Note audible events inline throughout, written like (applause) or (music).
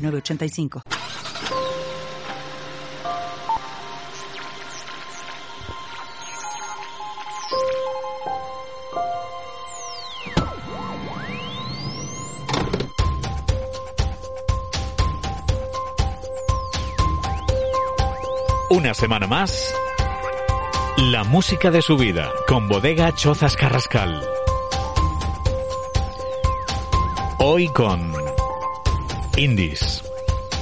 906985. Una semana más, la música de su vida con Bodega Chozas Carrascal. Hoy con Indies,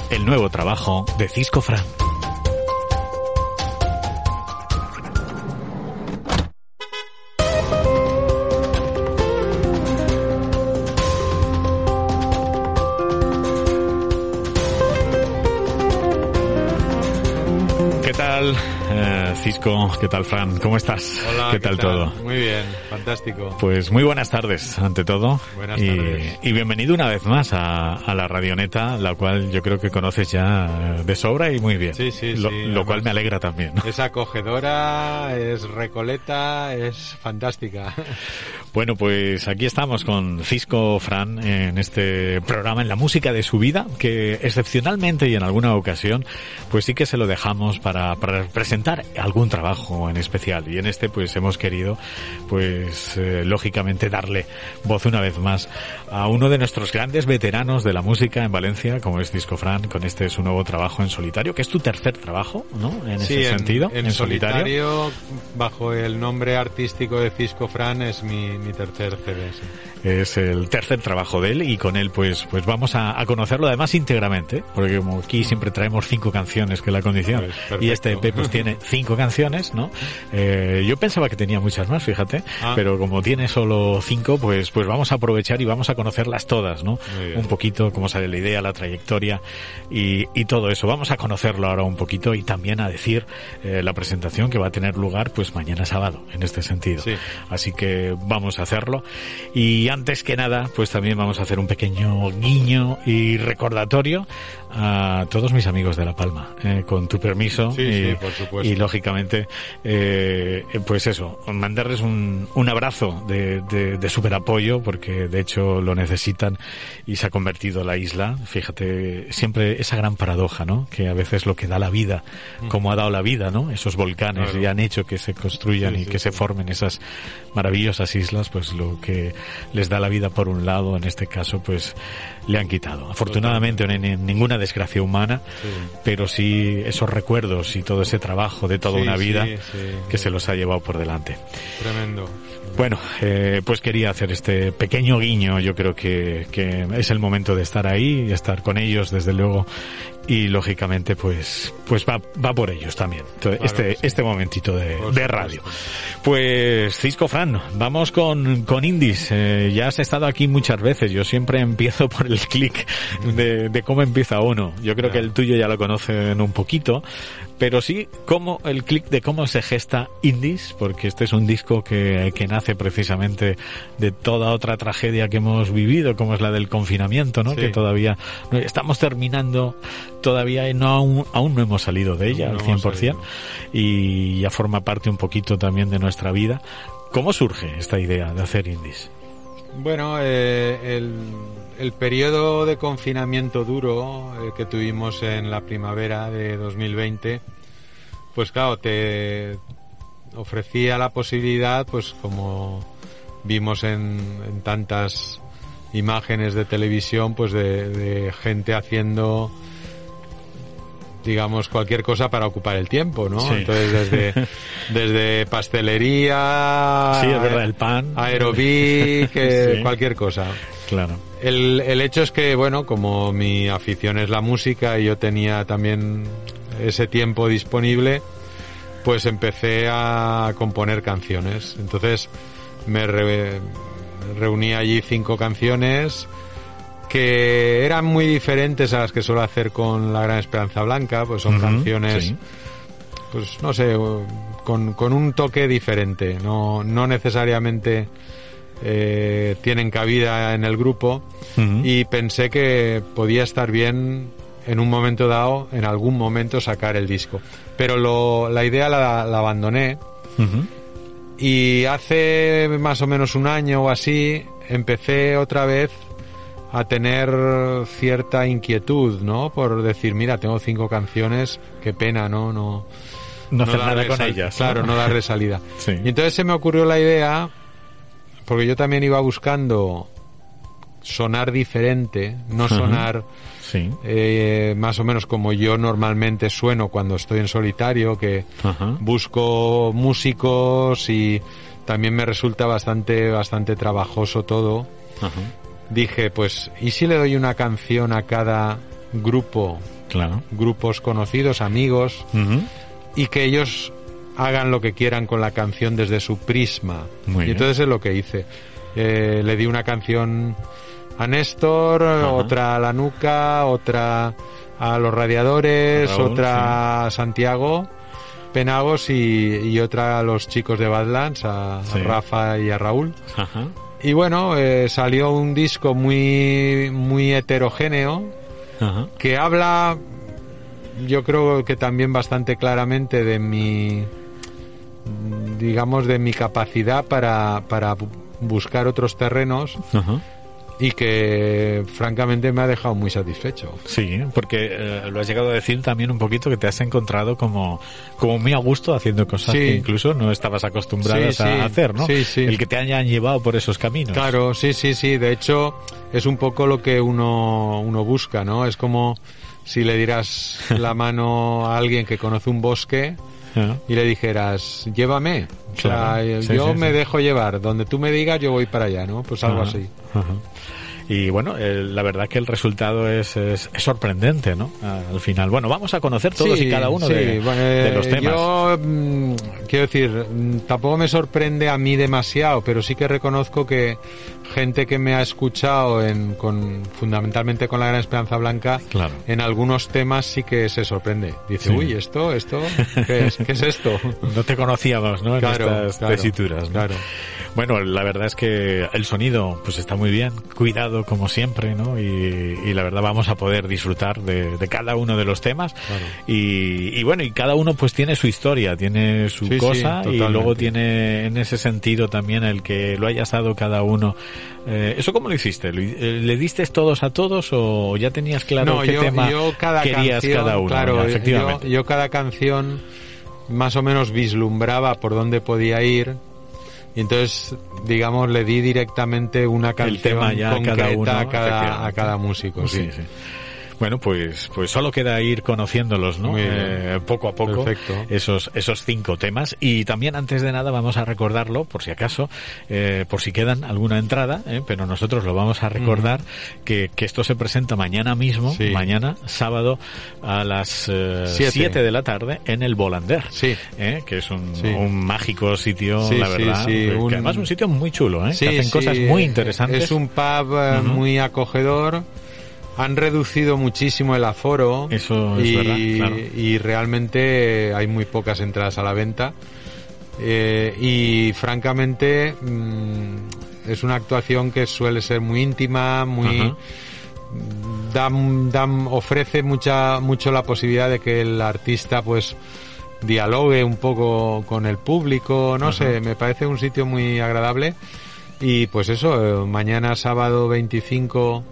el nuevo trabajo de Cisco Fran. Eh, Cisco? ¿Qué tal, Fran? ¿Cómo estás? Hola, ¿Qué tal todo? Muy bien, fantástico. Pues muy buenas tardes, ante todo. Buenas y, tardes. y bienvenido una vez más a, a la Radioneta, la cual yo creo que conoces ya de sobra y muy bien. Sí, sí, lo, sí, Lo cual me alegra también. Es acogedora, es recoleta, es fantástica. (laughs) Bueno, pues aquí estamos con Cisco Fran en este programa, en la música de su vida, que excepcionalmente y en alguna ocasión, pues sí que se lo dejamos para, para presentar algún trabajo en especial. Y en este, pues hemos querido, pues eh, lógicamente darle voz una vez más a uno de nuestros grandes veteranos de la música en Valencia, como es Cisco Fran, con este su nuevo trabajo en solitario, que es tu tercer trabajo, ¿no? En sí, ese en, sentido, en solitario, bajo el nombre artístico de Cisco Fran, es mi, mi tercer CD. sí. Es el tercer trabajo de él y con él pues pues vamos a, a conocerlo además íntegramente, porque como aquí siempre traemos cinco canciones que es la condición Pues, y este EP pues tiene cinco (laughs) canciones, ¿no? Eh, yo pensaba que tenía muchas más, fíjate, Ah. pero como tiene solo cinco pues pues vamos a aprovechar y vamos a conocerlas todas, ¿no? Un poquito cómo sale la idea, la trayectoria y, y todo eso. Vamos a conocerlo ahora un poquito y también a decir eh, la presentación que va a tener lugar pues mañana sábado en este sentido. Sí. Así que vamos a hacerlo. Y antes que nada, pues también vamos a hacer un pequeño guiño y recordatorio a todos mis amigos de La Palma, eh, con tu permiso. Sí, y, sí, por supuesto. y lógicamente, eh, pues eso, mandarles un, un abrazo de, de, de super apoyo, porque de hecho lo necesitan y se ha convertido la isla. Fíjate, siempre esa gran paradoja, ¿no? Que a veces lo que da la vida, como ha dado la vida, ¿no? Esos volcanes Claro. y han hecho que se construyan Sí, y que se formen esas maravillosas islas, pues lo que les da la vida por un lado, en este caso, pues le han quitado. Afortunadamente no hay ninguna desgracia humana, Sí. pero sí esos recuerdos y todo ese trabajo de toda Sí, una vida sí. que se los ha llevado por delante. Tremendo. Bueno, eh, pues quería hacer este pequeño guiño. Yo creo que, que es el momento de estar ahí y estar con ellos, desde luego. Y lógicamente, pues, pues va, va por ellos también. Entonces, Claro este, sí. este momentito de, radio. Pues, Cisco Fran, vamos con, con Indies. Eh, ya has estado aquí muchas veces. Yo siempre (laughs) empiezo por el clic de, de cómo empieza uno. Yo creo que el tuyo ya lo conocen un poquito. Pero sí, cómo, el clic de cómo se gesta Indies, porque este es un disco que, que nace precisamente de toda otra tragedia que hemos vivido, como es la del confinamiento, ¿no? Sí. Que todavía estamos terminando, todavía no aún, aún no hemos salido de ella al no hemos 100% salido. y ya forma parte un poquito también de nuestra vida. ¿Cómo surge esta idea de hacer Indies? Bueno, eh, el, el periodo de confinamiento duro eh, que tuvimos en la primavera de 2020, pues claro, te ofrecía la posibilidad, pues como vimos en, en tantas imágenes de televisión, pues de, de gente haciendo digamos cualquier cosa para ocupar el tiempo, ¿no? Sí. Entonces desde (laughs) desde pastelería, Sí, es verdad, el pan. aerobic, (laughs) eh, Sí. cualquier cosa. Claro. El, el hecho es que, bueno, como mi afición es la música y yo tenía también ese tiempo disponible, pues empecé a componer canciones. Entonces me re- reuní allí cinco canciones que eran muy diferentes a las que suelo hacer con La Gran Esperanza Blanca, pues son canciones, sí. pues no sé, con, con un toque diferente, no, no necesariamente eh, tienen cabida en el grupo. Y pensé que podía estar bien en un momento dado, en algún momento sacar el disco. Pero lo, la idea la, la abandoné. Y hace más o menos un año o así empecé otra vez a tener cierta inquietud, ¿no? Por decir, mira, tengo cinco canciones, qué pena, ¿no? No, No hacer nada con ellas. Claro, no darle (laughs) salida. Sí. Y entonces se me ocurrió la idea, porque yo también iba buscando sonar diferente, no sonar Sí. eh, más o menos como yo normalmente sueno cuando estoy en solitario, que busco músicos y también me resulta bastante, bastante trabajoso todo. Ajá. Dije, pues, ¿y si le doy una canción a cada grupo, Claro. grupos conocidos, amigos, Ujú. y que ellos hagan lo que quieran con la canción desde su prisma? Muy y bien. entonces es lo que hice. Eh, le di una canción a Néstor, otra a la nuca, otra a los radiadores, Raúl, otra a Santiago Penagos y, y otra a los chicos de Badlands, a, a. Rafa y a Raúl. Ajá. Y bueno, eh, salió un disco muy, muy heterogéneo Ajá. que habla, yo creo que también bastante claramente de mi, digamos, de mi capacidad para, para bu- buscar otros terrenos Ajá. Y que francamente me ha dejado muy satisfecho. Sí, porque eh, lo has llegado a decir también un poquito que te has encontrado como, como muy a gusto haciendo cosas Sí. que incluso no estabas acostumbradas Sí, a sí. hacer, ¿no? Sí, sí. El que te hayan llevado por esos caminos. Claro, sí, sí, sí. De hecho, es un poco lo que uno, uno busca, ¿no? Es como si le dieras la mano a alguien que conoce un bosque Ah, y le dijeras, llévame. O sea, eh, Sí, yo sí, me sí. dejo llevar. Donde tú me digas, yo voy para allá, ¿no? Pues algo ajá, así. ajá. Y bueno, eh, la verdad que el resultado es, es, es sorprendente, ¿no? Al final. Bueno, vamos a conocer todos Sí, y cada uno sí, de, bueno, de eh, los temas. Yo mm, quiero decir, mm, tampoco me sorprende a mí demasiado, pero sí que reconozco que gente que me ha escuchado en, con, fundamentalmente con la Gran Esperanza Blanca, Claro. en algunos temas sí que se sorprende. Dice, Sí. uy, esto, esto, ¿qué es, ¿Qué es esto? (laughs) No te conocíamos, ¿no? En Claro, estas claro, tesituras. ¿no? claro. Bueno, la verdad es que el sonido pues está muy bien, cuidado como siempre, ¿no? Y, y la verdad vamos a poder disfrutar de, de cada uno de los temas. Claro. Y, y bueno, y cada uno pues tiene su historia, tiene su Sí, sí, cosa y luego tiene en ese sentido también el que lo hayas dado cada uno. Eh, ¿Eso cómo lo hiciste? ¿Lo- eh, ¿Le diste todos a todos o ya tenías claro no, qué yo, tema yo cada querías canción, cada uno? claro, efectivamente. Yo, yo cada canción más o menos vislumbraba por dónde podía ir y entonces, digamos, le di directamente una canción tema ya a concreta cada uno, a, cada, a cada músico. Sí, sí. Bueno, pues, pues solo queda ir conociéndolos, ¿no? Eh, poco a poco. Perfecto. Esos, esos cinco temas. Y también, antes de nada, vamos a recordarlo, por si acaso, eh, por si quedan alguna entrada, ¿eh? pero nosotros lo vamos a recordar, que, que esto se presenta mañana mismo, Sí. mañana, sábado, a las eh, Siete. 7 de la tarde, en el Volander. Sí. ¿eh? Que es un, Sí. un mágico sitio, la verdad. sí, que un- además un sitio muy chulo, ¿eh? Sí, que hacen cosas muy interesantes. Es un pub eh, muy acogedor. Han reducido muchísimo el aforo Eso es y, verdad, claro. y realmente hay muy pocas entradas a la venta. Eh, y francamente mm, es una actuación que suele ser muy íntima, muy Ajá. da, da- ofrece mucha mucho la posibilidad de que el artista pues dialogue un poco con el público, no Ajá. sé, me parece un sitio muy agradable y pues eso, eh, mañana sábado 25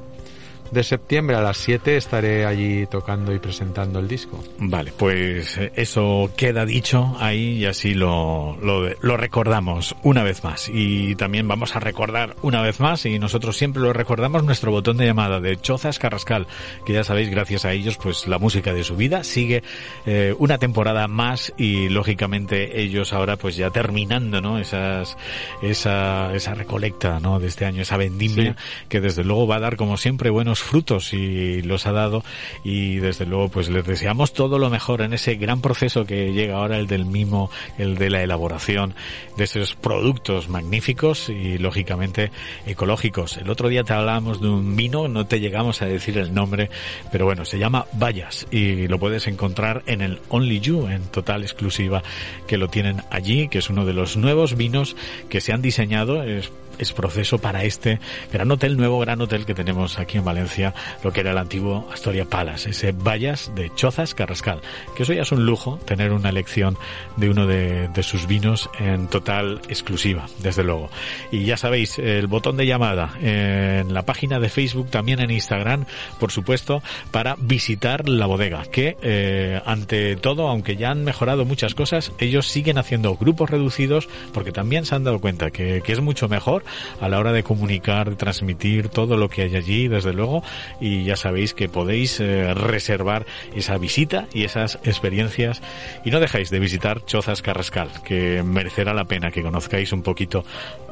de septiembre a las 7 estaré allí tocando y presentando el disco. Vale, pues eh, eso queda dicho ahí y así lo, lo, lo recordamos una vez más. Y también vamos a recordar una vez más, y nosotros siempre lo recordamos, nuestro botón de llamada de Chozas Carrascal, que ya sabéis, gracias a ellos, pues la música de su vida sigue eh, una temporada más y lógicamente ellos ahora pues ya terminando, ¿no? Esas, esa, esa recolecta, ¿no? De este año, esa vendimia, que desde luego va a dar como siempre buenos frutos y los ha dado y desde luego pues les deseamos todo lo mejor en ese gran proceso que llega ahora el del mimo, el de la elaboración de esos productos magníficos y lógicamente ecológicos. El otro día te hablábamos de un vino, no te llegamos a decir el nombre, pero bueno, se llama Vallas y lo puedes encontrar en el Only You en total exclusiva que lo tienen allí, que es uno de los nuevos vinos que se han diseñado es es proceso para este gran hotel, nuevo gran hotel que tenemos aquí en Valencia, lo que era el antiguo Astoria Palace, ese Vallas de Chozas Carrascal, que eso ya es un lujo tener una elección de uno de, sus vinos en total exclusiva, desde luego. Y ya sabéis, el botón de llamada en la página de Facebook, también en Instagram, por supuesto, para visitar la bodega, que eh, ante todo, aunque ya han mejorado muchas cosas, ellos siguen haciendo grupos reducidos porque también se han dado cuenta que, que es mucho mejor a la hora de comunicar, de transmitir todo lo que hay allí, desde luego, y ya sabéis que podéis eh, reservar esa visita y esas experiencias y no dejáis de visitar Chozas Carrascal, que merecerá la pena que conozcáis un poquito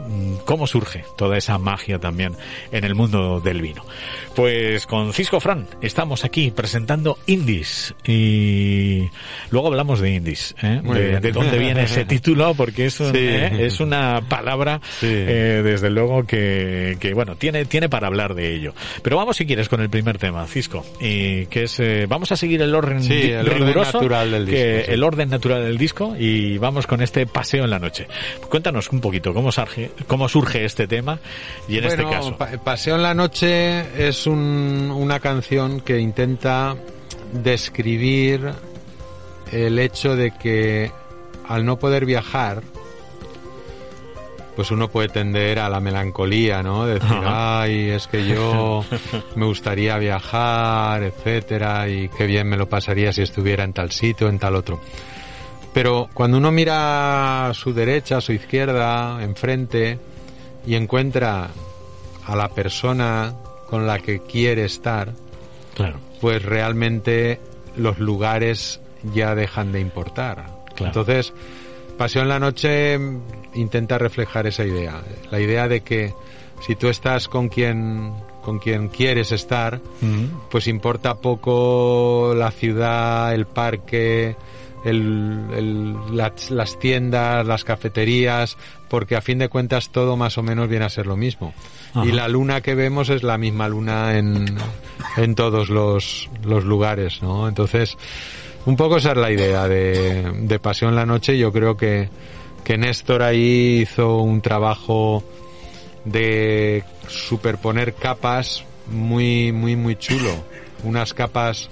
mm, cómo surge toda esa magia también en el mundo del vino. Pues con Cisco Fran estamos aquí presentando Indies y luego hablamos de Indies, ¿eh? de, dónde viene ese (laughs) título, porque es, ¿eh? es una palabra desde luego que, que, bueno, tiene, tiene para hablar de ello. Pero vamos si quieres con el primer tema, Cisco, y que es, eh, vamos a seguir el orden natural del disco. El orden natural del disco y vamos con este paseo en la noche. Cuéntanos un poquito cómo surge, cómo surge este tema y en este caso. paseo en la noche es un, una canción que intenta describir el hecho de que al no poder viajar, pues uno puede tender a la melancolía, ¿no? Decir, ay, es que yo (laughs) me gustaría viajar, etcétera, y qué bien me lo pasaría si estuviera en tal sitio, en tal otro. Pero cuando uno mira a su derecha, a su izquierda, enfrente, y encuentra a la persona con la que quiere estar, claro. pues realmente los lugares ya dejan de importar. Entonces, Pasión en la noche intenta reflejar esa idea, la idea de que si tú estás con quien con quien quieres estar, pues importa poco la ciudad, el parque, el, las, tiendas, las cafeterías, porque a fin de cuentas todo más o menos viene a ser lo mismo. Y la luna que vemos es la misma luna en, en todos los, los lugares, ¿no? Entonces, un poco esa es la idea de, de Pasión la Noche. Yo creo que, que Néstor ahí hizo un trabajo de superponer capas muy, muy, muy chulo. Unas capas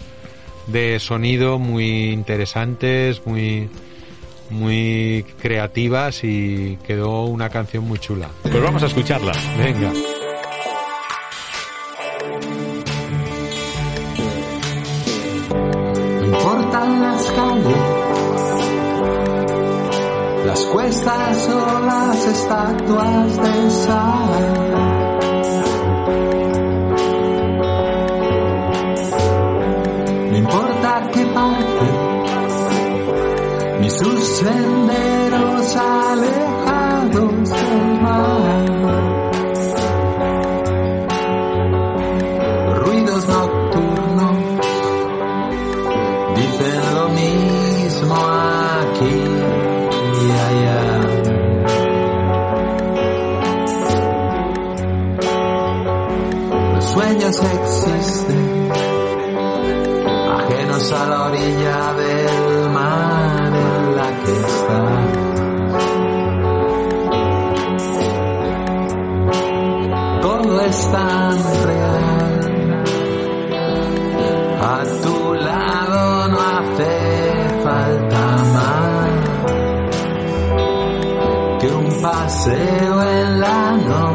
de sonido muy interesantes, muy, muy creativas y quedó una canción muy chula. Pues vamos a escucharla. Venga. Las cuestas o las estatuas de sal. No importa qué parte, ni sus senderos alejados del mar. Paseo en la noche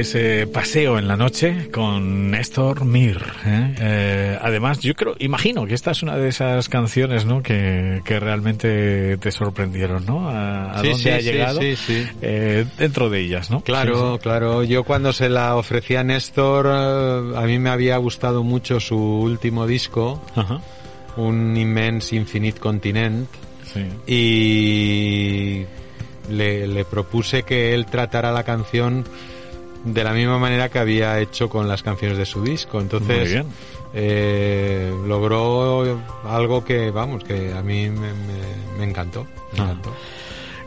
ese paseo en la noche con Néstor Mir. ¿eh? Eh, además, yo creo, imagino que esta es una de esas canciones, ¿no? Que, que realmente te sorprendieron, ¿no? A, a Sí, dónde sí, ha llegado sí, eh, dentro de ellas, ¿no? Claro, claro. Yo cuando se la ofrecía a Néstor, a mí me había gustado mucho su último disco. Ajá. un Immense Infinite Continent, y le, le propuse que él tratara la canción de la misma manera que había hecho con las canciones de su disco. Entonces, eh, logró algo que, vamos, que a mí me, me- me encantó. Me Ah. encantó.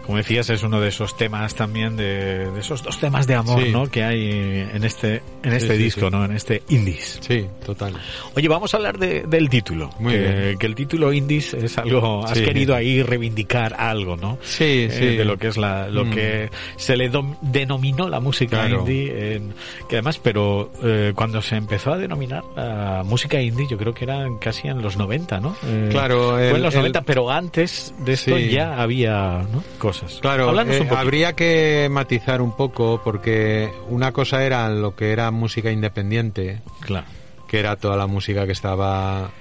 Como decías, es uno de esos temas también de, de esos dos temas de amor, Sí. ¿no? Que hay en este en este sí, disco, sí. ¿no? En este Indies. Sí, total. Oye, vamos a hablar de- del título. Muy que, bien. que el título Indies es algo, has querido ahí reivindicar algo, ¿no? Sí, Eh, sí. de lo que es la, lo Mm. que se le dom- denominó la música Claro. indie, en- que además, pero eh, cuando se empezó a denominar la música indie, yo creo que era casi en los 90, ¿no? Eh, Claro, fue el- en los el- 90, pero antes de esto ya había ¿no? cosas. Claro, eh, habría que matizar un poco porque una cosa era lo que era música independiente, Claro. que era toda la música que estaba,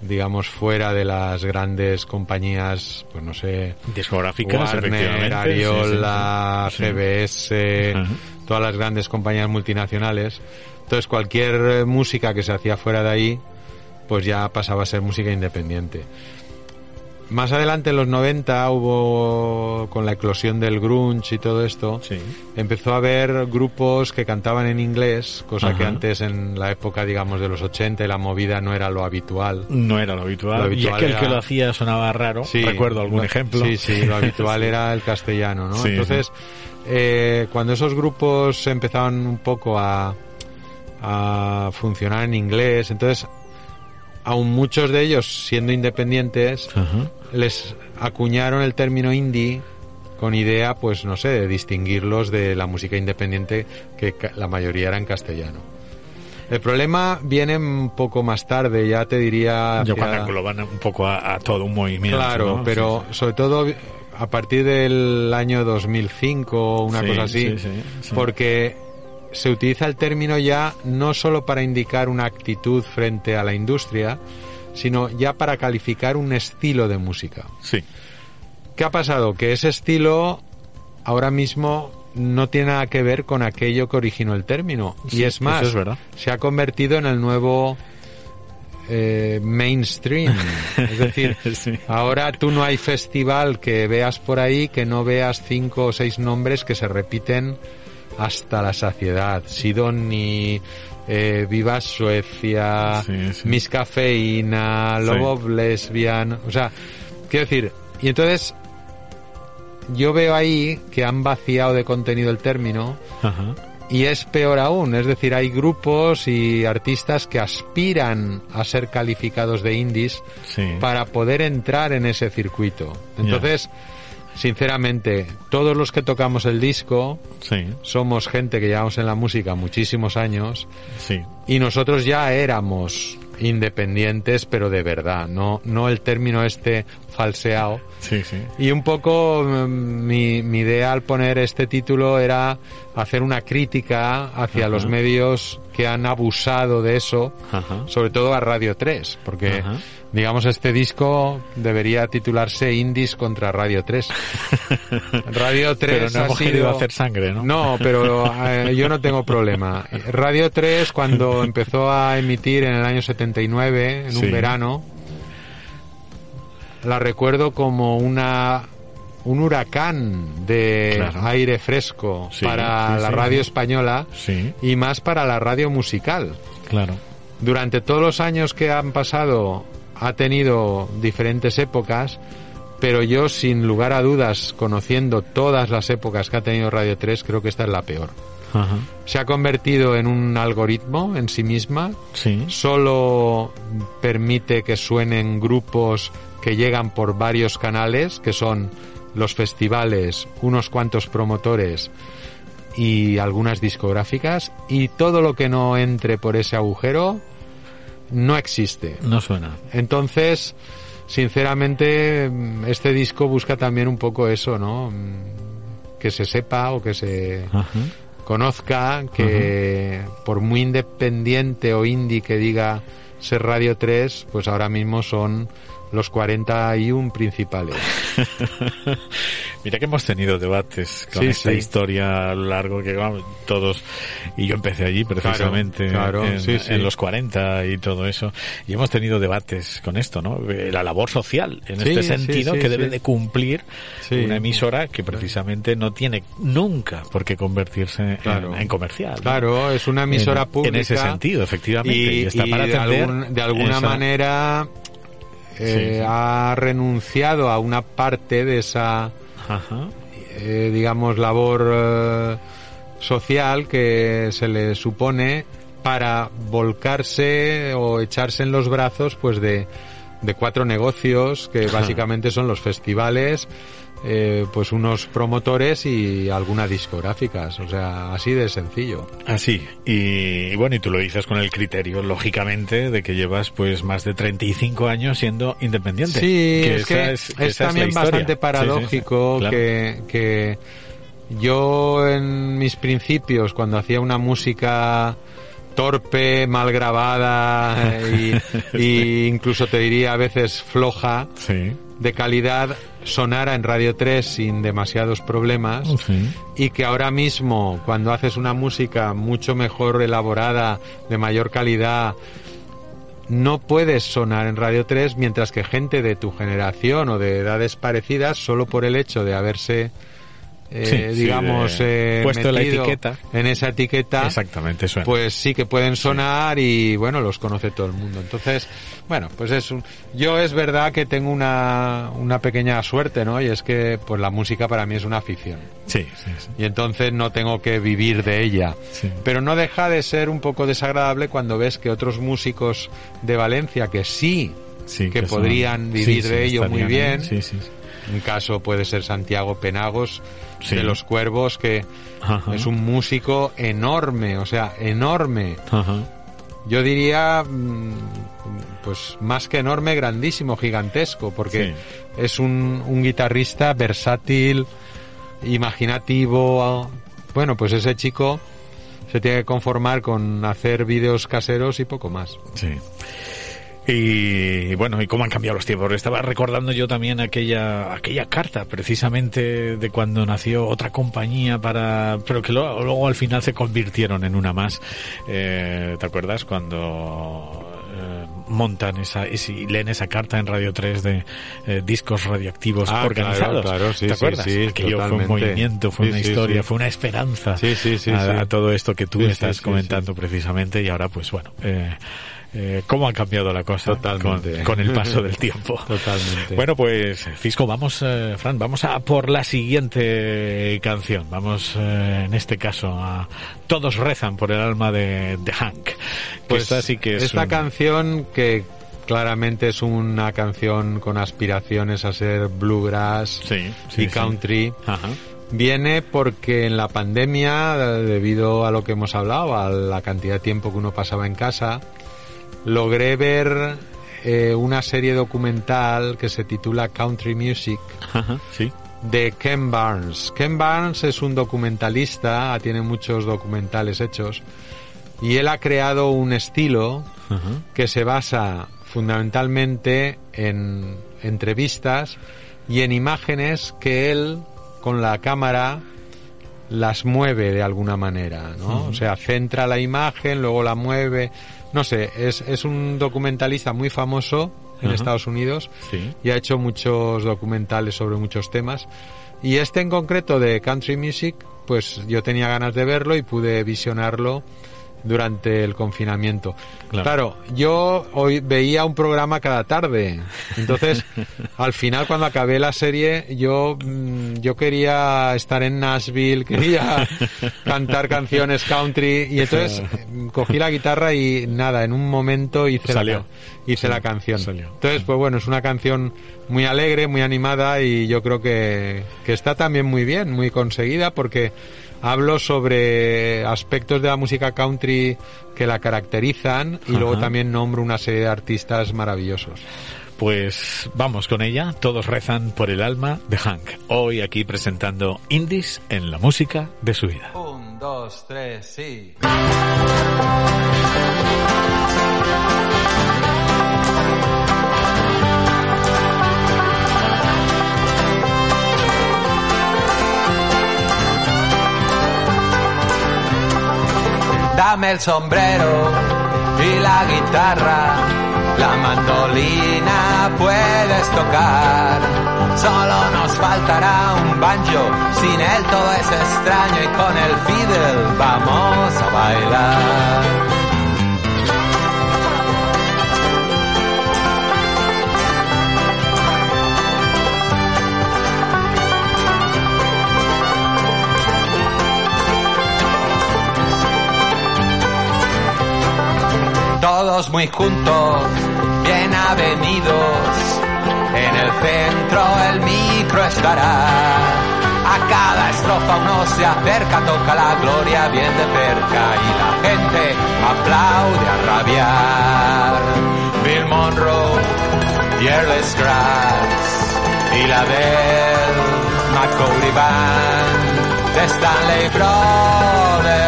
digamos, fuera de las grandes compañías, pues no sé, Discográficas, Warner, efectivamente. Ariola, sí, sí, sí. CBS, Ajá. todas las grandes compañías multinacionales. Entonces cualquier música que se hacía fuera de ahí, pues ya pasaba a ser música independiente. Más adelante en los 90 hubo, con la eclosión del grunge y todo esto, Sí. empezó a haber grupos que cantaban en inglés, cosa que antes en la época, digamos, de los 80 y la movida no era lo habitual. No era lo habitual. Lo habitual y aquel era- que lo hacía sonaba raro. Sí, Recuerdo algún lo- ejemplo. Sí, sí, lo (laughs) habitual era el castellano, ¿no? Sí, Entonces, eh, cuando esos grupos empezaban un poco a, a funcionar en inglés, entonces, aún muchos de ellos siendo independientes, les acuñaron el término indie con idea, pues no sé, de distinguirlos de la música independiente que la mayoría era en castellano. El problema viene un poco más tarde, ya te diría... Yo cuando engloban un poco a, a todo un movimiento. Claro, ¿no? pero Sí, sobre todo a partir del año 2005 o una Sí, cosa así, sí, sí, sí. sí. porque se utiliza el término ya no solo para indicar una actitud frente a la industria, sino ya para calificar un estilo de música. Sí. ¿Qué ha pasado? Que ese estilo ahora mismo no tiene nada que ver con aquello que originó el término. Sí, y es más, eso es verdad. se ha convertido en el nuevo eh, mainstream. (laughs) es decir, Sí. ahora tú no hay festival que veas por ahí que no veas cinco o seis nombres que se repiten hasta la saciedad. Sidoni, eh, Viva Suecia, Sí, sí. Miss Cafeína, Sí. Love of Lesbian, o sea, quiero decir, y entonces yo veo ahí que han vaciado de contenido el término Ajá. y es peor aún, es decir, hay grupos y artistas que aspiran a ser calificados de indies Sí. para poder entrar en ese circuito. Entonces, sinceramente, todos los que tocamos el disco Sí, somos gente que llevamos en la música muchísimos años sí. y nosotros ya éramos independientes, pero de verdad, no, no el término este falseado. Sí, sí. Y un poco mm, mi, mi idea al poner este título era hacer una crítica hacia Ajá. los medios que han abusado de eso, Ajá. sobre todo a Radio 3, porque Ajá. digamos este disco debería titularse Indies contra Radio 3. (laughs) Radio 3 Pero no ha hemos sido querido hacer sangre, ¿no? no, pero eh, yo no tengo problema. Radio 3 cuando (laughs) empezó a emitir en el año 79 en Sí. un verano la recuerdo como una un huracán de Claro. aire fresco Sí, para sí, la sí. radio española y más para la radio musical. claro. Durante todos los años que han pasado ha tenido diferentes épocas, pero yo sin lugar a dudas, conociendo todas las épocas que ha tenido Radio 3, creo que esta es la peor. Ajá. Se ha convertido en un algoritmo en sí misma, Sí, solo permite que suenen grupos que llegan por varios canales, que son los festivales, unos cuantos promotores y algunas discográficas, y todo lo que no entre por ese agujero no existe. no suena. Entonces, sinceramente, este disco busca también un poco eso, ¿no? Que se sepa o que se Ajá. conozca que por muy independiente o indie que diga ser Radio 3, pues ahora mismo son los 41 principales. (laughs) Mira que hemos tenido debates con Sí, esta sí. historia a lo largo que vamos todos y yo empecé allí precisamente claro, en, sí, en los 40 y todo eso y hemos tenido debates con esto, ¿no? Eh, La labor social en este sentido que debe de cumplir una emisora que precisamente no tiene nunca por qué convertirse en- Claro. en, comercial. ¿no? Claro, es una emisora en, pública. En ese sentido, efectivamente. Y, y, está y para de, algún- de alguna esa- manera eh, Sí, sí. ha renunciado a una parte de esa, Ajá. eh, digamos, labor eh, social que se le supone para volcarse o echarse en los brazos pues de, de cuatro negocios que Ajá. básicamente son los festivales eh, pues unos promotores y algunas discográficas o sea así de sencillo. Así, y, y bueno, y tú lo dices con el criterio, lógicamente, de que llevas pues más de 35 años siendo independiente. Sí, es que es, es, también bastante Sí, sí, sí, paradójico claro. que, que yo en mis principios, cuando hacía una música torpe, mal grabada y, (laughs) y incluso te diría a veces floja, Sí, de calidad, sonara en Radio 3 sin demasiados problemas sí. y que ahora mismo cuando haces una música mucho mejor elaborada, de mayor calidad, no puedes sonar en Radio 3 mientras que gente de tu generación o de edades parecidas, solo por el hecho de haberse, eh, Sí, sí, digamos, de- eh, puesto la etiqueta. en esa etiqueta, Exactamente, suena. pues sí que pueden sonar y bueno, los conoce todo el mundo. Entonces, bueno, pues es un... Yo es verdad que tengo una, una pequeña suerte, ¿no? Y es que pues la música para mí es una afición. sí, sí, sí. Y entonces no tengo que vivir de ella. Sí. Pero no deja de ser un poco desagradable cuando ves que otros músicos de Valencia que sí, Sí, que son- podrían vivir sí, de sí, ello muy bien. Sí, sí. Un caso puede ser Santiago Penagos Sí. de los Cuervos, que Ajá. es un músico enorme, o sea, enorme. Ajá. Yo diría, mm, pues más que enorme, grandísimo, gigantesco, porque es un, un guitarrista versátil, imaginativo. Bueno, pues ese chico se tiene que conformar con hacer vídeos caseros y poco más. Sí. Y bueno, y cómo han cambiado los tiempos. Estaba recordando yo también aquella aquella carta, precisamente de cuando nació otra compañía para, pero que luego, luego al final se convirtieron en una más. Eh, ¿Te acuerdas cuando eh, montan esa, y leen esa carta en Radio 3 de eh, discos radioactivos Ah, organizados? claro, claro, sí, ¿Te sí, acuerdas? sí, Aquello fue un movimiento, fue Sí, una sí, historia, sí. fue una esperanza Sí, sí, sí, a, sí. a todo esto que tú Sí, sí, estás sí, comentando precisamente y ahora pues bueno, eh, eh, cómo ha cambiado la cosa con, Totalmente. con el paso del tiempo. (laughs) Totalmente. Bueno, pues Cisco, vamos, eh, Fran, vamos a por la siguiente canción. Vamos, eh, en este caso, a Todos rezan por el alma de, de Hank. Pues esta sí que es esta un- canción que claramente es una canción con aspiraciones a ser bluegrass Sí, sí, y sí. country. Ajá. Viene porque en la pandemia, debido a lo que hemos hablado, a la cantidad de tiempo que uno pasaba en casa, logré ver eh, una serie documental que se titula Country Music Ajá, sí. de Ken Barnes. Ken Barnes es un documentalista, tiene muchos documentales hechos, y él ha creado un estilo que se basa fundamentalmente en entrevistas y en imágenes que él con la cámara las mueve de alguna manera, ¿no? O sea, centra la imagen, luego la mueve, no sé, es, es un documentalista muy famoso en. Estados Unidos Sí. y ha hecho muchos documentales sobre muchos temas. Y este en concreto de Country Music, pues yo tenía ganas de verlo y pude visionarlo durante el confinamiento. Claro. Claro, yo hoy veía un programa cada tarde. Entonces, (laughs) al final cuando acabé la serie, yo mm, yo quería estar en Nashville, (laughs) quería cantar canciones country y entonces mm, cogí la guitarra y nada, en un momento hice Salió. la hice la canción. Salió. Entonces, pues bueno, es una canción muy alegre, muy animada y yo creo que, que está también muy bien, muy conseguida porque hablo sobre aspectos de la música country que la caracterizan y luego también nombro una serie de artistas maravillosos. Pues vamos con ella. Todos rezan por el alma de Hank. Hoy aquí presentando Indies en la música de su vida. Un, dos, tres, sí. Dame el sombrero y la guitarra, la mandolina puedes tocar. Solo nos faltará un banjo, sin él todo es extraño y con el fiddle vamos a bailar. Todos muy juntos, bien avenidos. En el centro el micro estará. A cada estrofa uno se acerca, toca la gloria bien de cerca y la gente aplaude a rabiar. Bill Monroe, Earl Scratch y la del McCody Band de Stanley Brothers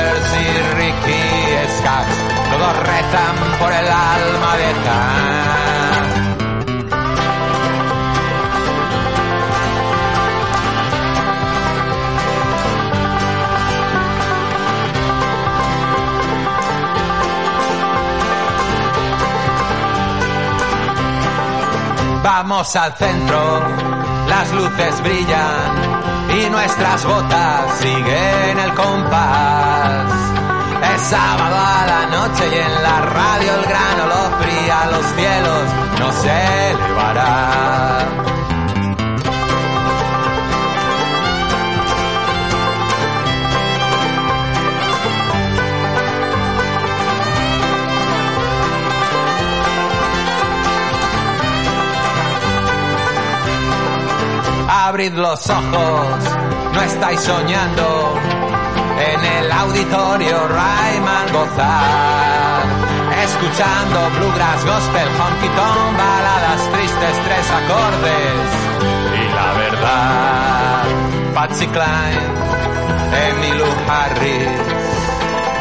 todos rezan por el alma de Khan. Vamos al centro, las luces brillan y nuestras botas siguen el compás. Sábado a la noche y en la radio el grano lo fría, los cielos no se elevará. Abrid los ojos, no estáis soñando. En el auditorio Rayman gozar. Escuchando bluegrass, gospel, honky tonk, baladas tristes, tres acordes. Y la verdad, Patsy Cline, Emmylou Harris,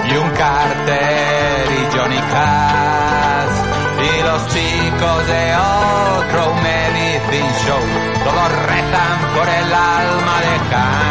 y un Carter y Johnny Cash. Y los chicos de otro Medicine Show, todos rezan por el alma de Khan.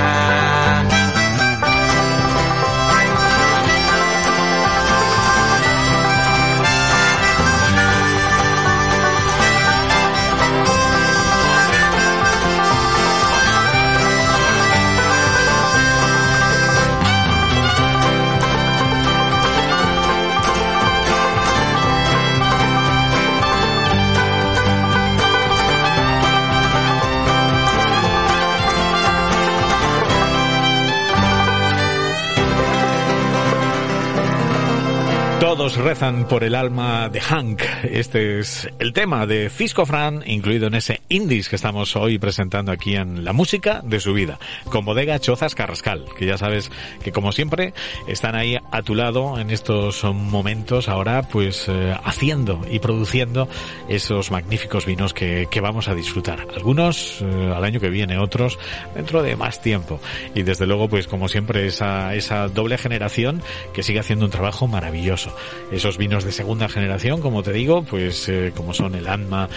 Todos rezan por el alma de Hank. Este es el tema de Cisco Fran, incluido en ese indies que estamos hoy presentando aquí en La Música de su vida, con bodega Chozas Carrascal, que ya sabes que como siempre están ahí a tu lado en estos momentos ahora pues eh, haciendo y produciendo esos magníficos vinos que, que vamos a disfrutar. Algunos eh, al año que viene, otros dentro de más tiempo. Y desde luego pues como siempre esa, esa doble generación que sigue haciendo un trabajo maravilloso. Esos vinos de segunda generación, como te digo, pues eh, como son el Anma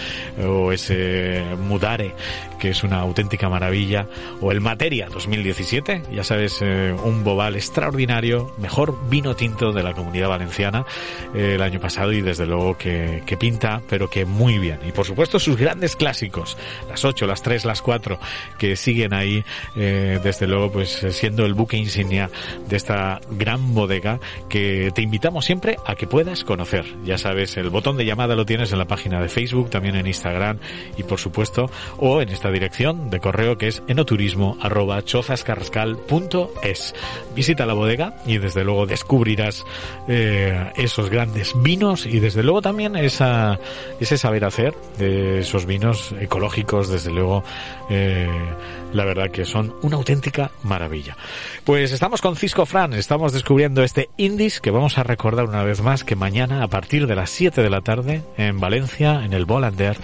o ese Mudare, que es una auténtica maravilla, o el Materia 2017, ya sabes, eh, un bobal extraordinario, mejor vino tinto de la comunidad valenciana eh, el año pasado y desde luego que, pinta, pero que muy bien. Y por supuesto sus grandes clásicos, las 8, las 3, las 4, que siguen ahí, desde luego, pues siendo el buque insignia de esta gran bodega que te invitamos siempre a que puedas conocer. Ya sabes, el botón de llamada lo tienes en la página de Facebook, también en Instagram y por supuesto, o en esta dirección de correo que es enoturismo arroba chozascarrascal.es. Visita la bodega y desde luego descubrirás eh, esos grandes vinos y desde luego también esa, ese saber hacer de esos vinos ecológicos, desde luego, eh, la verdad que son una auténtica maravilla. Pues estamos con Cisco Fran, estamos descubriendo este Indies que vamos a recordar una vez más que mañana a partir de las 7 de la tarde en Valencia, en el Volander,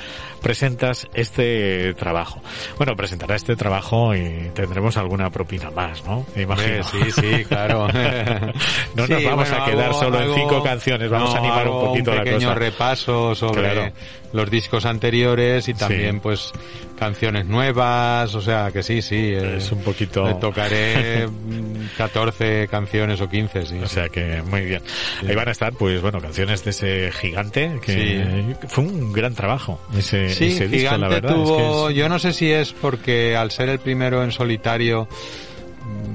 presentas este trabajo. Bueno, presentará este trabajo y tendremos alguna propina más, ¿no? Imagino. Sí, sí, claro. (laughs) no nos vamos a quedar solo en cinco canciones, vamos a animar un poquito un la cosa. pequeño repaso sobre los discos anteriores y también Sí. pues canciones nuevas, o sea que sí, sí. eh, Es un poquito... le tocaré (laughs) mm, 14 canciones o 15, sí. O sea que muy bien. Ahí van a estar, pues bueno, canciones de ese gigante que Sí. fue un gran trabajo ese, Sí, ese disco, Gigante la verdad. es que tuvo, es- yo no sé si es porque al ser el primero en solitario,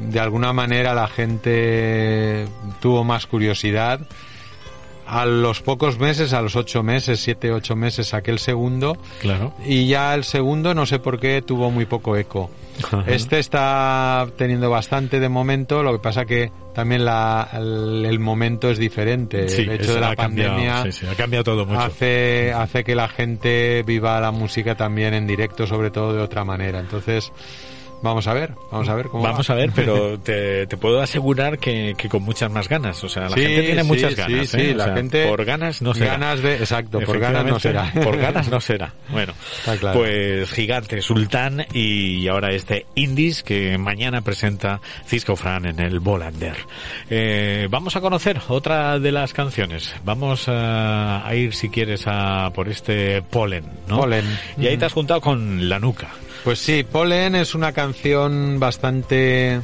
de alguna manera la gente tuvo más curiosidad. A los pocos meses, a los ocho meses, siete, ocho meses, saqué el segundo Claro. y ya el segundo no sé por qué tuvo muy poco eco. Ajá. Este está teniendo bastante de momento, lo que pasa que también la, el, el momento es diferente. Sí, el hecho de la ha cambiado, pandemia sí, sí, ha cambiado todo mucho. hace, hace que la gente viva la música también en directo, sobre todo de otra manera. Entonces, vamos a ver, vamos a ver cómo Vamos va. a ver, (laughs) pero te, te puedo asegurar que, que con muchas más ganas. O sea, la Sí, gente tiene sí, muchas ganas. sí, ¿eh? O la sea, gente- Por ganas no será. Ganas de, exacto, por ganas no será. Por ganas (laughs) no será. Bueno, Está claro. pues Gigante, Sultán y ahora este Indies que mañana presenta Cisco Fran en el Volander. Eh, vamos a conocer otra de las canciones. Vamos a, a ir, si quieres, a por este Polen, ¿no? Polen. Y ahí te has juntado con La Nuca. Pues sí, Pollen es una canción bastante...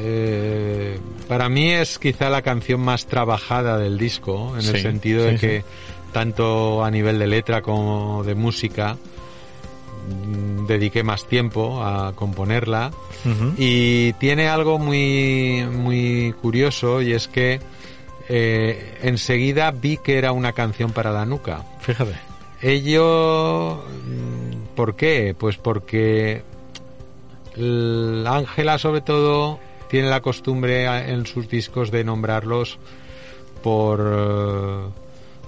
eh, para mí es quizá la canción más trabajada del disco, en el Sí, sentido de sí, que tanto a nivel de letra como de música mm, dediqué más tiempo a componerla y tiene algo muy muy curioso y es que eh, enseguida vi que era una canción para la nuca. Fíjate. Ello, ¿por qué? Pues porque el- Ángela sobre todo tiene la costumbre en sus discos de nombrarlos por eh,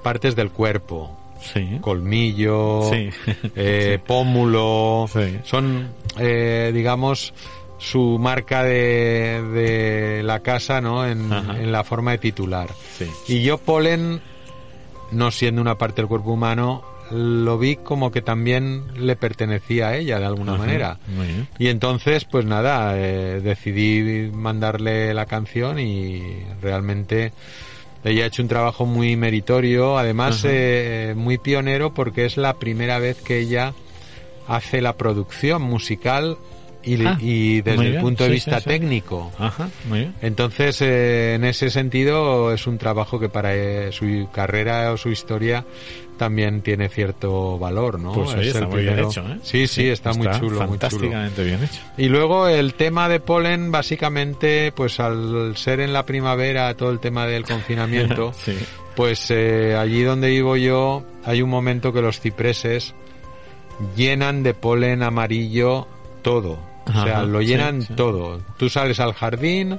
partes del cuerpo. Sí. Colmillo, Sí. eh, (laughs) pómulo, son, eh, digamos, su marca de, de la casa, ¿no? En, en la forma de titular. Y yo polen, no siendo una parte del cuerpo humano, lo vi como que también le pertenecía a ella de alguna Ajá. manera. Y entonces, pues nada, eh, decidí mandarle la canción y realmente ella ha hecho un trabajo muy meritorio, además eh, muy pionero porque es la primera vez que ella hace la producción musical y, Ah, y desde el punto de sí, vista sí, sí. técnico. Ajá, muy bien. Entonces, eh, en ese sentido, es un trabajo que para eh, su carrera o su historia también tiene cierto valor, ¿no? Pues oye, Es está el muy bien hecho, ¿eh? Sí, sí, está, muy chulo, muy chulo. Fantásticamente bien hecho. Y luego el tema de polen, básicamente, pues al ser en la primavera todo el tema del confinamiento, (laughs) sí. pues eh, allí donde vivo yo hay un momento que los cipreses llenan de polen amarillo todo. O sea, lo sí, llenan sí. todo. Tú sales al jardín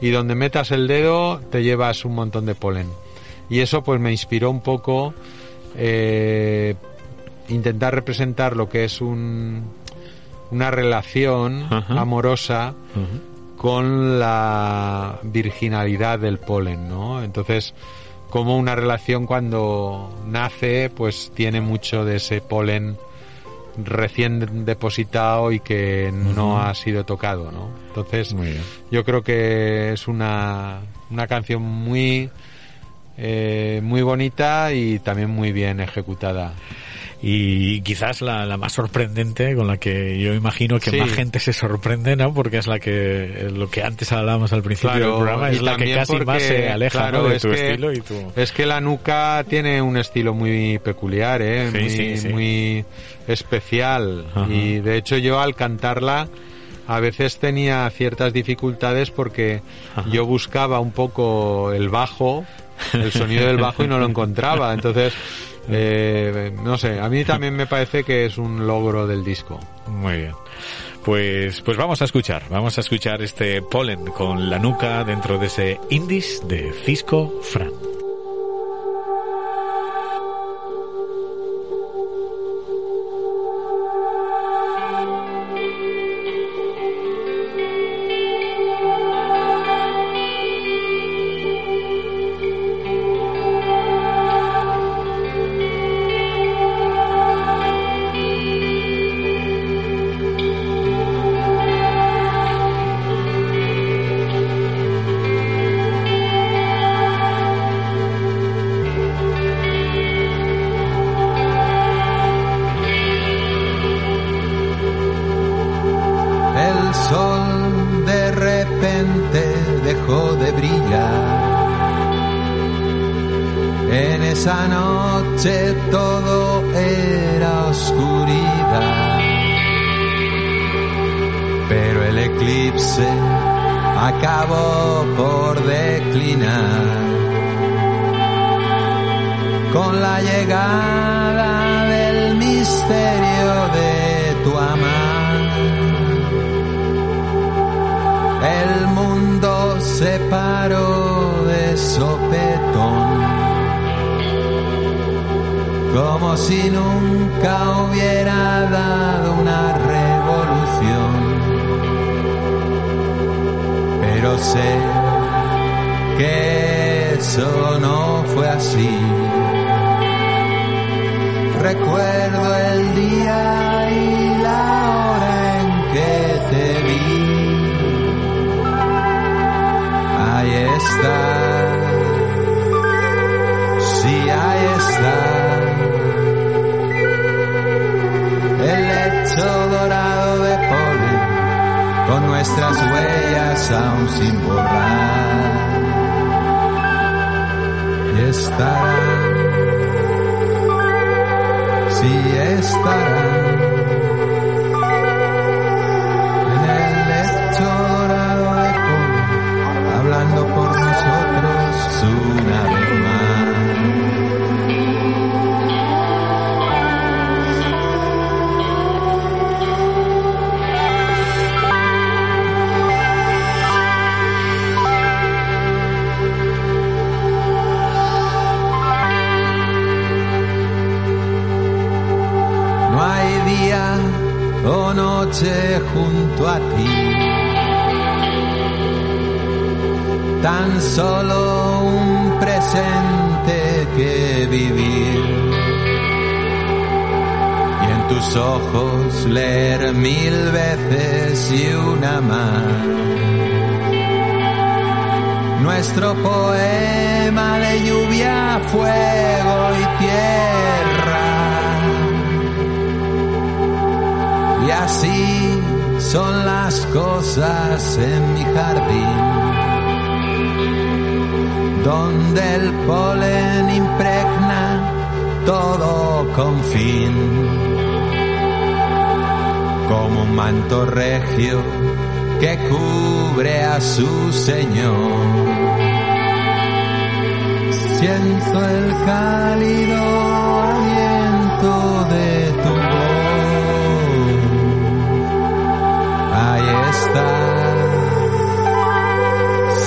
y donde metas el dedo te llevas un montón de polen. Y eso pues me inspiró un poco eh, intentar representar lo que es un, una relación Ajá. amorosa con la virginalidad del polen, ¿no? Entonces, como una relación cuando nace, pues tiene mucho de ese polen recién depositado y que no ha sido tocado, ¿no? Entonces, yo creo que es una, una canción muy eh, muy bonita y también muy bien ejecutada. Y quizás la, la más sorprendente, con la que yo imagino que Sí. más gente se sorprende, ¿no? Porque es la que, lo que antes hablábamos al principio Claro, del programa, es la que casi más se aleja claro, ¿no? de es tu que- estilo y tu... Es que la nuca tiene un estilo muy peculiar, ¿eh? Sí, muy, sí, sí. muy especial. Ajá. Y de hecho yo al cantarla a veces tenía ciertas dificultades porque Ajá. yo buscaba un poco el bajo, (laughs) el sonido del bajo y no lo encontraba. Entonces, eh, no sé, a mí también me parece que es un logro del disco. Muy bien. Pues, pues vamos a escuchar, vamos a escuchar este polen con la nuca dentro de ese Indies de Cisco Fran. Te vi. Ahí está. Sí, ahí está. El lecho dorado de polen con nuestras huellas aún sin borrar. Y estará. Sí, estará. Ojos leer mil veces y una más. Nuestro poema de lluvia, fuego y tierra. Y así son las cosas en mi jardín, donde el polen impregna todo con fin, como un manto regio que cubre a su Señor. Siento el cálido aliento de tu voz está.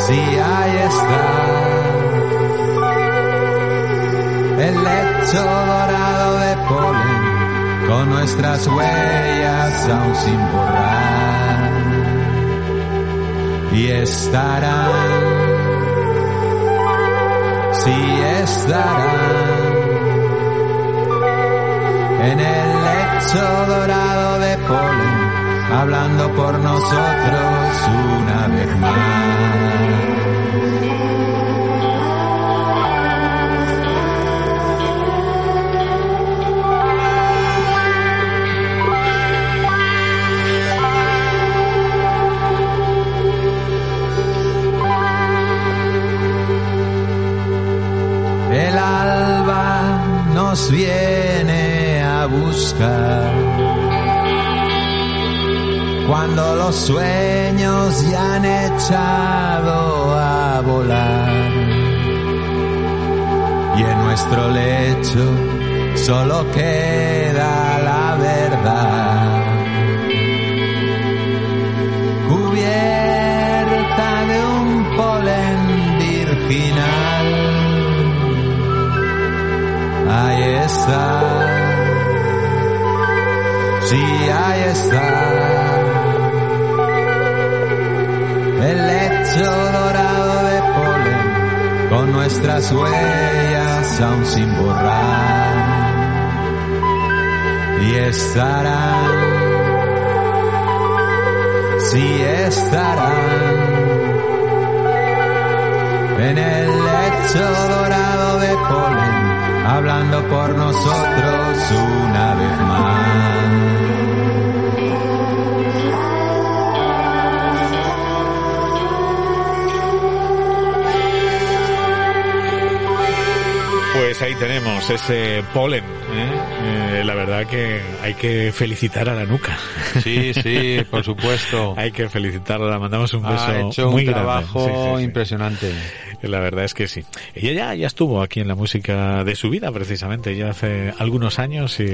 Sí, ahí está. El lecho dorado de polen con nuestras huellas aún sin borrar. Y estarán. Sí, estarán en el lecho dorado de polen, hablando por nosotros una vez más. Nos viene a buscar. Cuando los sueños ya han echado a volar. Y en nuestro lecho solo queda la verdad. Cubierta de un polen virginal. Ahí está. Sí, ahí está. El lecho dorado de polen con nuestras huellas aún sin borrar. Y estarán. Sí, estarán. En el lecho dorado de polen hablando por nosotros una vez más. Pues ahí tenemos ese polen. ¿eh? Eh, la verdad que hay que felicitar a la nuca. Sí, sí, por supuesto. (laughs) hay que felicitarla, le mandamos un beso ha hecho muy un grande. trabajo Sí, sí, sí. impresionante. La verdad es que sí. Ella ya, ya estuvo aquí en la música de su vida, precisamente, ya hace algunos años. Y,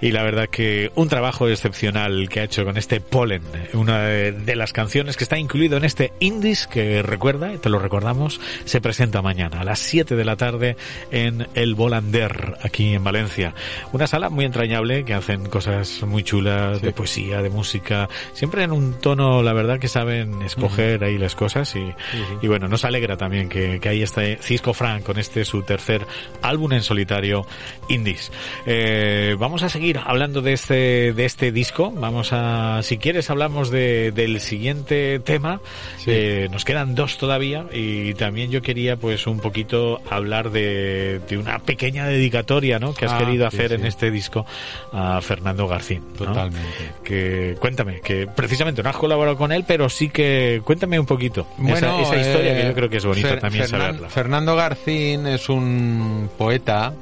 y la verdad que un trabajo excepcional que ha hecho con este Pollen, una de, de las canciones que está incluido en este Indies, que recuerda, te lo recordamos, se presenta mañana a las 7 de la tarde en el Volander, aquí en Valencia. Una sala muy entrañable que hacen cosas muy chulas Sí. de poesía, de música, siempre en un tono, la verdad, que saben escoger ahí las cosas y, y bueno, nos alegra también que, que ahí está Cisco Frank con este su tercer álbum en solitario, Indies. Eh, vamos a seguir hablando de este, de este disco. Vamos a, si quieres, hablamos de, del siguiente tema. Sí. Eh, nos quedan dos todavía y también yo quería pues un poquito hablar de, de una pequeña dedicatoria, ¿no? Que has Ah, querido hacer sí. en este disco a Fernando Garcín. ¿no? Totalmente. que cuéntame que precisamente no has colaborado con él pero sí que cuéntame un poquito esa, esa historia eh, que yo creo que es bonita Fer- también Fernan- saberla Fernando Garcín es un poeta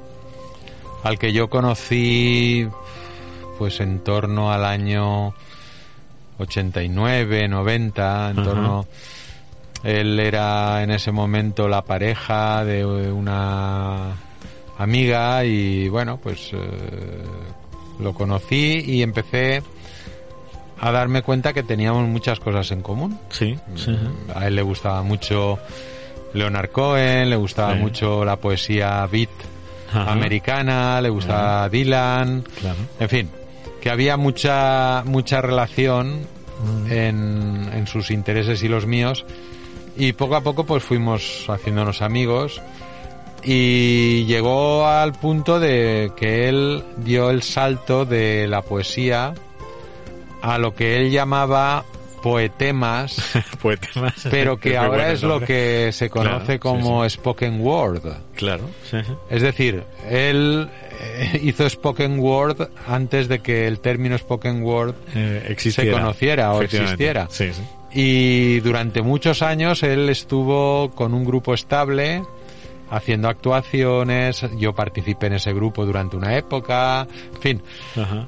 al que yo conocí pues en torno al año 89, 90, en torno él era en ese momento la pareja de una amiga y bueno, pues eh, lo conocí y empecé a darme cuenta que teníamos muchas cosas en común. sí, sí, A él le gustaba mucho Leonard Cohen, le gustaba Sí. mucho la poesía beat Ajá. americana, le gustaba Dylan, claro en fin, que había mucha mucha relación Mm. en, en sus intereses y los míos y poco a poco pues fuimos haciéndonos amigos y llegó al punto de que él dio el salto de la poesía a lo que él llamaba poetemas (laughs) poetemas pero (laughs) que ahora es lo que se Claro, conoce sí, como spoken word. claro sí. Es decir, él eh, hizo spoken word antes de que el término spoken word Eh, existiera. se conociera o existiera. y durante muchos años él estuvo con un grupo estable haciendo actuaciones, yo participé en ese grupo durante una época, en fin, Ajá.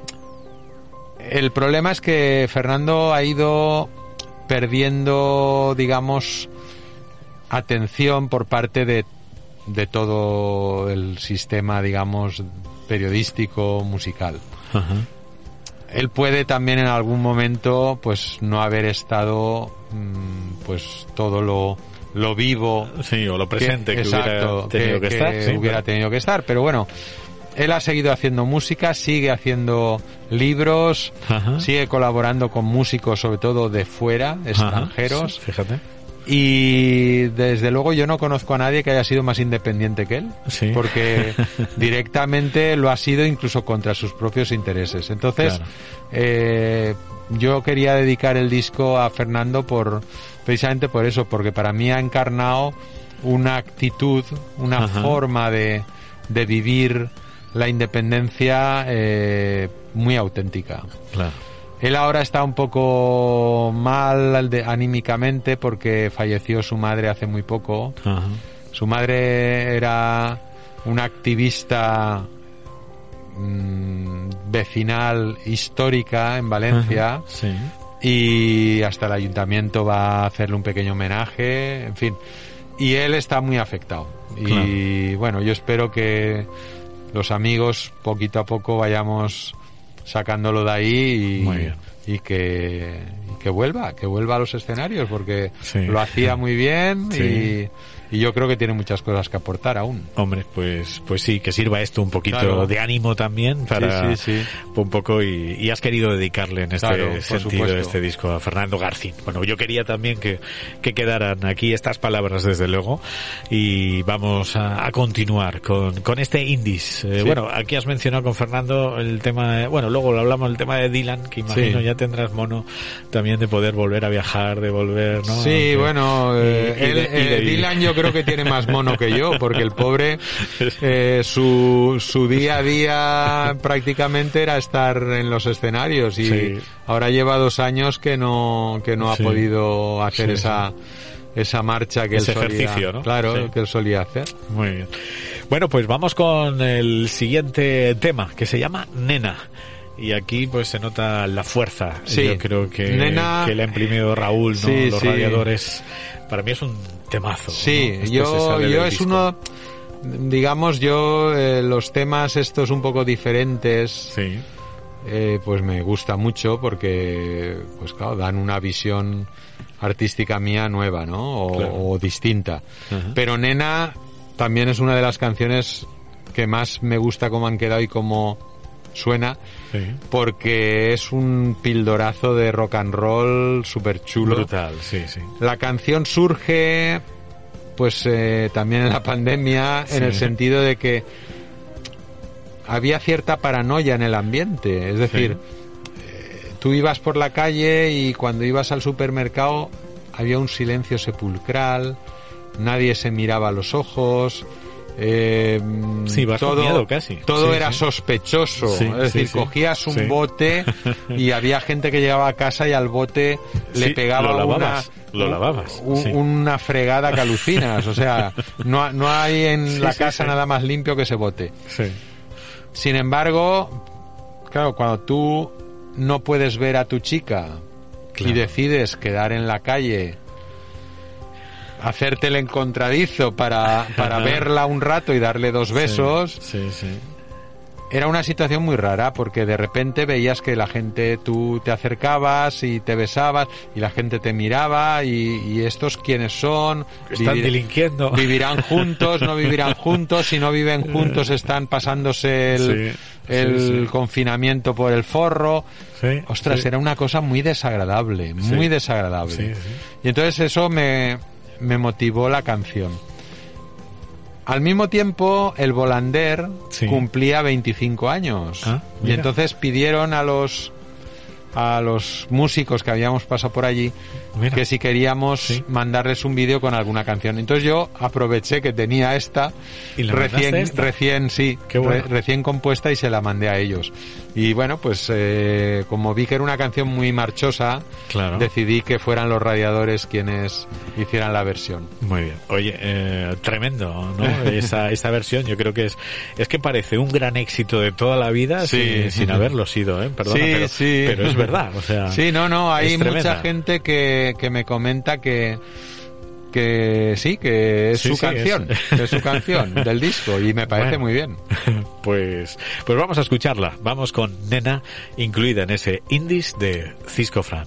El problema es que Fernando ha ido perdiendo, digamos, atención por parte de, de todo el sistema, digamos, periodístico, musical. Ajá. él puede también en algún momento pues no haber estado mm, pues todo lo, lo vivo Sí, o lo presente que, exacto, hubiera tenido que, que estar. sí, hubiera tenido que estar pero bueno él ha seguido haciendo música sigue haciendo libros Ajá. sigue colaborando con músicos sobre todo de fuera extranjeros sí, fíjate. y desde luego yo no conozco a nadie que haya sido más independiente que él, Sí. porque (laughs) directamente lo ha sido incluso contra sus propios intereses. Entonces, Claro. eh, yo quería dedicar el disco a Fernando por precisamente por eso, porque para mí ha encarnado una actitud, una Ajá. forma de, de vivir la independencia eh, muy auténtica. Claro. Él ahora está un poco mal de- anímicamente porque falleció su madre hace muy poco. Ajá. Su madre era una activista mm, vecinal histórica en Valencia Ajá, Sí. y hasta el ayuntamiento va a hacerle un pequeño homenaje, en fin. Y él está muy afectado. Y bueno, yo espero que los amigos poquito a poco vayamos sacándolo de ahí y, y que, que vuelva, que vuelva a los escenarios porque Sí. lo hacía muy bien Sí. y, y yo creo que tiene muchas cosas que aportar aún. Hombre, pues, pues sí, que sirva esto un poquito Claro. de ánimo también para Sí, un poco y, y has querido dedicarle en este Claro, sentido este disco a Fernando Garcín. Bueno, yo quería también que, que quedaran aquí estas palabras desde luego y vamos a, a continuar con, con este indies. Eh. Bueno, aquí has mencionado con Fernando el tema, de- bueno, luego lo hablamos el tema de Dylan, que imagino ya tendrás mono también de poder volver a viajar, de volver, ¿no? Sí, Aunque- bueno, eh, y- y él, de- y de- eh, Dylan yo creo que tiene más mono que yo, porque el pobre, (laughs) eh, su, su día a día prácticamente era estar en los escenarios y Sí. ahora lleva dos años que no, que no Sí. ha podido hacer Sí, esa, esa marcha que Ese él solía, ejercicio, ¿no? claro, Sí. que él solía hacer. Muy bien. Bueno, pues vamos con el siguiente tema, que se llama Nena. Y aquí pues se nota la fuerza. Sí. Yo creo que, Nena- que le ha imprimido Raúl, ¿no? Sí, Los sí. radiadores. Para mí es un temazo. Sí, ¿no? Este yo, yo es disco. uno, digamos, yo eh, los temas estos un poco diferentes, Sí, eh, pues me gusta mucho porque, pues claro, dan una visión artística mía nueva, ¿no? O, Claro. o distinta. Pero Nena también es una de las canciones que más me gusta cómo han quedado y cómo suena, sí. porque es un pildorazo de rock and roll súper chulo. Brutal, sí, sí. La canción surge, pues eh, también en la pandemia, en el sentido de que había cierta paranoia en el ambiente. Es decir, eh, tú ibas por la calle y cuando ibas al supermercado había un silencio sepulcral, nadie se miraba a los ojos. Eh, Sí, todo, miedo casi. todo Sí, era sí. sospechoso. Es decir, cogías un bote y (laughs) había gente que llegaba a casa y al bote le pegaba lo una, lo lavabas, un- una fregada que alucinas. O sea, (laughs) no, no hay en la casa nada más limpio que ese bote. Sin embargo, claro, cuando tú no puedes ver a tu chica y decides quedar en la calle, hacerte el encontradizo para, para verla un rato y darle dos besos, Sí, sí. era una situación muy rara porque de repente veías que la gente, tú te acercabas y te besabas y la gente te miraba y, y estos quiénes son, Están Vivir- delinquiendo. vivirán juntos, no vivirán juntos, si no viven juntos (laughs) están pasándose el, el confinamiento por el forro. Sí, Ostras, era una cosa muy desagradable, muy desagradable. Sí, sí. Y entonces eso me, me motivó la canción. Al mismo tiempo, el Volander Sí. cumplía 25 años. Ah, y entonces pidieron a los a los músicos que habíamos pasado por allí Mira. que si queríamos Sí. mandarles un vídeo con alguna canción. Entonces yo aproveché que tenía esta ¿Y le recién esta? recién sí, bueno. re- recién compuesta y se la mandé a ellos. Y bueno, pues eh, como vi que era una canción muy marchosa, Claro. decidí que fueran los radiadores quienes hicieran la versión. Muy bien. Oye, eh, tremendo, ¿no? (laughs) Esa, esa versión yo creo que es, es que parece un gran éxito de toda la vida Sí. sin, sin haberlo sido, ¿eh? Perdona, Sí, pero, pero es verdad, o sea. Sí, no, no, hay mucha gente que, que me comenta que que sí, que es Sí, su sí, canción, es- es su canción (laughs) del disco y me parece Bueno. muy bien. (laughs) Pues, pues vamos a escucharla. Vamos con Nena, incluida en ese Indies de Cisco Fran.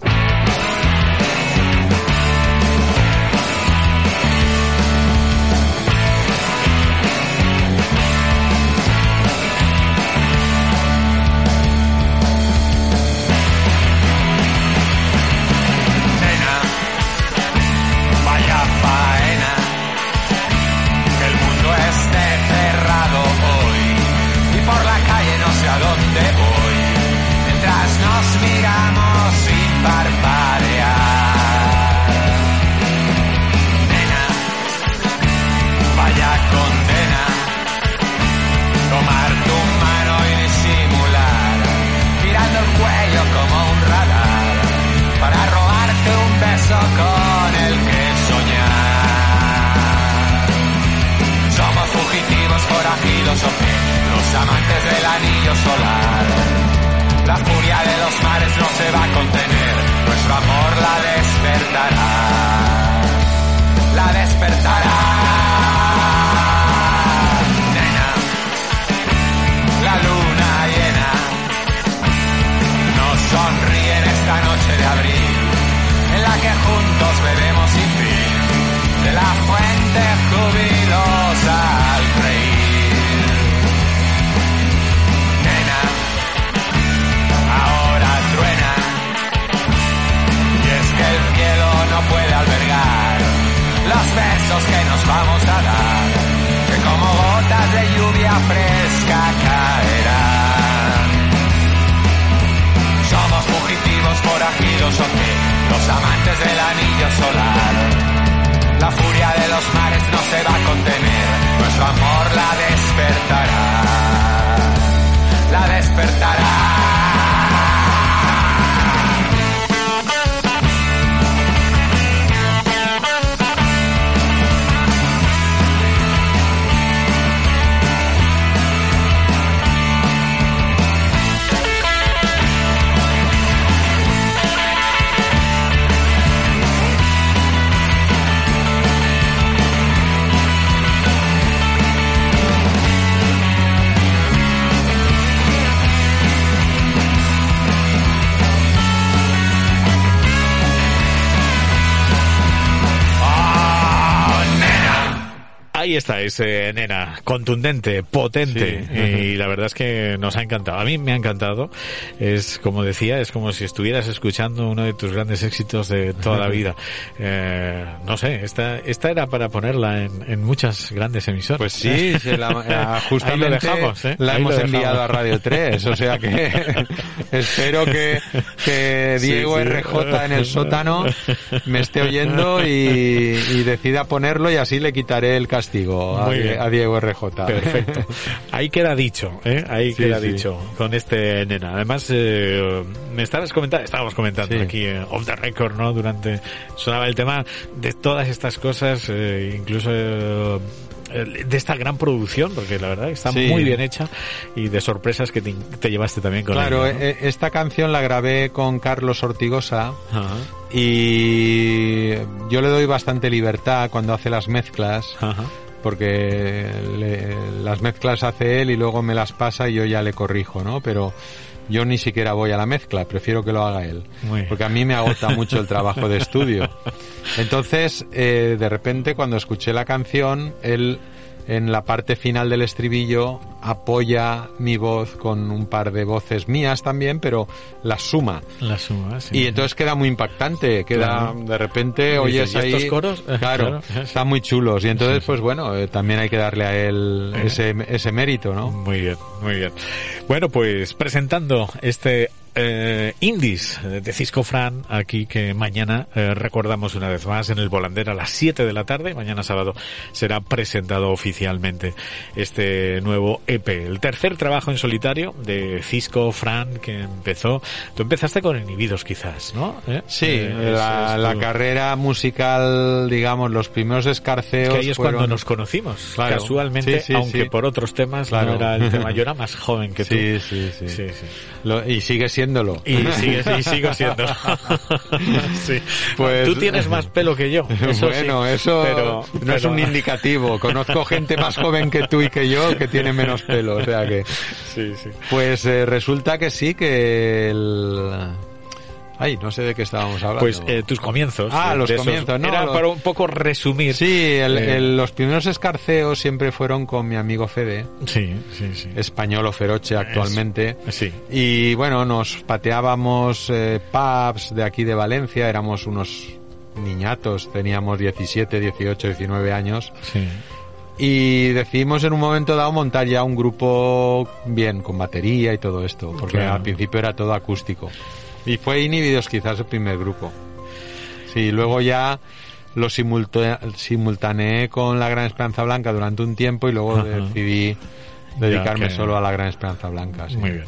La despertará. La Ahí está ese nena, contundente, potente, Sí. y la verdad es que nos ha encantado. A mí me ha encantado. Es como decía, es como si estuvieras escuchando uno de tus grandes éxitos de toda la (laughs) vida. Eh, no sé, esta, esta era para ponerla en, en muchas grandes emisoras. Pues sí, se la, ah, (laughs) justamente lo dejamos, ¿eh? la Ahí hemos enviado a Radio 3, o sea que (laughs) espero que, que Sí, Diego sí. RJ en el sótano me esté oyendo y, y decida ponerlo y así le quitaré el castigo a, Die- bien. a Diego RJ. Perfecto. (laughs) Ahí queda dicho, ¿eh? Ahí Sí, queda sí. dicho con este nena. Además, eh, me estabas comentando, estábamos comentando Sí. aquí eh, off the record, ¿no? Durante sonaba el tema de todas estas cosas, eh, incluso eh, de esta gran producción, porque la verdad está Sí. muy bien hecha y de sorpresas que te, te llevaste también con Claro, ella, ¿no? eh, esta canción la grabé con Carlos Ortigosa Ajá, y yo le doy bastante libertad cuando hace las mezclas. ajá. Porque le- las mezclas hace él y luego me las pasa y yo ya le corrijo, ¿no? Pero yo ni siquiera voy a la mezcla, prefiero que lo haga él. Porque a mí me agota mucho el trabajo de estudio. (laughs) Entonces, eh, de repente, cuando escuché la canción, él en la parte final del estribillo apoya mi voz con un par de voces mías también, pero las suma. La suma, sí. Y entonces queda muy impactante, queda Claro. de repente oyes dices, ¿y ahí estos coros? (laughs) claro, Claro. están muy chulos y entonces pues bueno, eh, también hay que darle a él ese, ese mérito, ¿no? Muy bien, muy bien. Bueno, pues presentando este eh, Indies de Cisco Fran aquí que mañana eh, recordamos una vez más en el Volandera a las 7 de la tarde. Mañana sábado será presentado oficialmente este nuevo EP. El tercer trabajo en solitario de Cisco Fran que empezó. Tú empezaste con Inhibidos quizás, ¿no? ¿Eh? Sí, Eh, la, ese es la tu- carrera musical, digamos, los primeros escarceos que ahí es fueron- cuando nos conocimos, Claro. casualmente, Sí, sí, aunque sí. por otros temas Claro. no era el tema. Yo era más joven que (laughs) tú. Sí, sí. Sí, sí. Lo- y sigue siéndolo. Y, sigue, y sigo siendo. (laughs) sí. Pues- Tú tienes más pelo que yo. Eso bueno, sí. eso Pero- no es un indicativo. Conozco gente más joven que tú y que yo que tiene menos pelo, o sea que... Sí, sí. Pues eh, resulta que sí, que el... Ay, no sé de qué estábamos hablando. Pues eh, tus comienzos. Ah, eh, los de esos- comienzos, ¿no? Era Lo- para un poco resumir. Sí, el- Eh. el- los primeros escarceos siempre fueron con mi amigo Fede, Sí, sí, sí. español o feroche actualmente. Sí. Y bueno, nos pateábamos eh, pubs de aquí de Valencia, éramos unos niñatos, teníamos 17, 18, 19 años. Sí. Y decidimos en un momento dado montar ya un grupo bien, con batería y todo esto, porque Claro. al principio era todo acústico. Y fue Inhibidos quizás el primer grupo. Sí, luego ya lo simulta- simultaneé con la Gran Esperanza Blanca durante un tiempo y luego Ajá. decidí dedicarme que- solo a la Gran Esperanza Blanca. sí. Muy bien.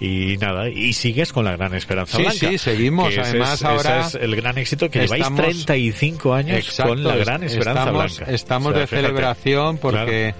Y nada, y sigues con la gran esperanza Sí, blanca. sí, seguimos. Que Además, es, ahora ese es el gran éxito que estamos- lleváis 35 años Exacto, con la gran esperanza estamos, blanca. Estamos O sea, de fíjate. celebración porque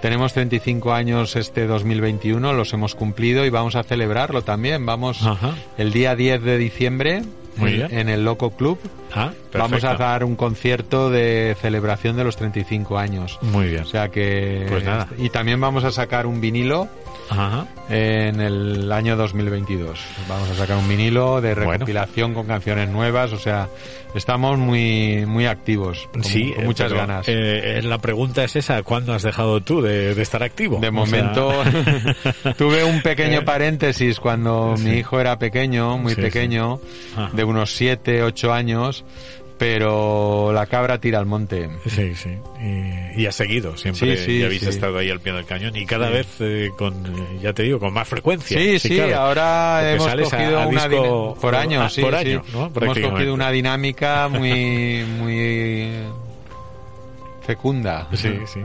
tenemos 35 años este 2021, los hemos cumplido y vamos a celebrarlo también. Vamos Ajá. el día 10 de diciembre Muy en, bien. en el Loco Club. Ah, Vamos a dar un concierto de celebración de los 35 años. Muy bien. O sea que... Pues nada. Y también vamos a sacar un vinilo Ajá. en el año 2022. Vamos a sacar un vinilo de Bueno. recopilación con canciones nuevas, o sea, estamos muy muy activos, con, sí, con muchas pero, ganas. eh, la pregunta es esa, ¿cuándo has dejado tú de, de estar activo? de O momento sea, (laughs) (laughs) tuve un pequeño Eh, paréntesis cuando sí. mi hijo era pequeño, muy Sí, pequeño, de unos 7, 8 años, pero la cabra tira al monte. Sí, sí. Y, y has seguido, siempre Sí, sí, y habéis sí. estado ahí al pie del cañón y cada vez eh, con, ya te digo, con más frecuencia. Sí, sí, claro. ahora Porque hemos a- cogido a una dina- por año, ah, sí, por sí. año, ¿no? Hemos cogido una dinámica muy muy fecunda. Sí, sí.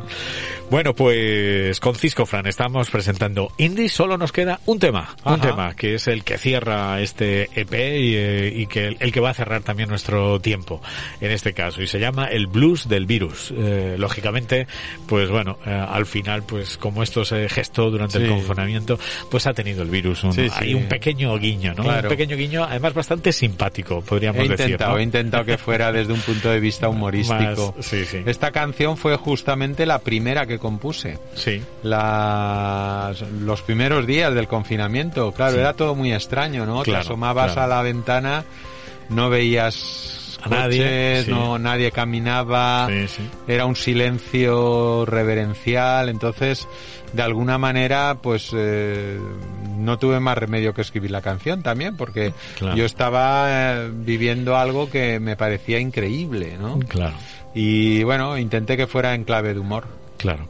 Bueno, pues con Cisco Fran estamos presentando Indie. Solo nos queda un tema, un tema que es el que cierra este EP y, eh, y que el que va a cerrar también nuestro tiempo en este caso y se llama el blues del virus. Eh, lógicamente, pues bueno, eh, al final, pues como esto se gestó durante el confinamiento, pues ha tenido el virus un, Sí, sí. hay un pequeño guiño, ¿no? Claro. Un pequeño guiño, además bastante simpático, podríamos He decir. intentado, ¿no? he intentado que fuera desde un punto de vista humorístico. (laughs) Más- sí, sí. Esta canción fue justamente la primera que compuse. Sí. Las, los primeros días del confinamiento. Claro, Sí. era todo muy extraño, ¿no? Claro, Te asomabas claro. a la ventana, no veías A nadie, sí. no, nadie caminaba. Sí. Era un silencio reverencial, entonces de alguna manera pues eh, no tuve más remedio que escribir la canción también porque Claro. yo estaba eh, viviendo algo que me parecía increíble, ¿no? Claro. Y bueno, intenté que fuera en clave de humor. Claro.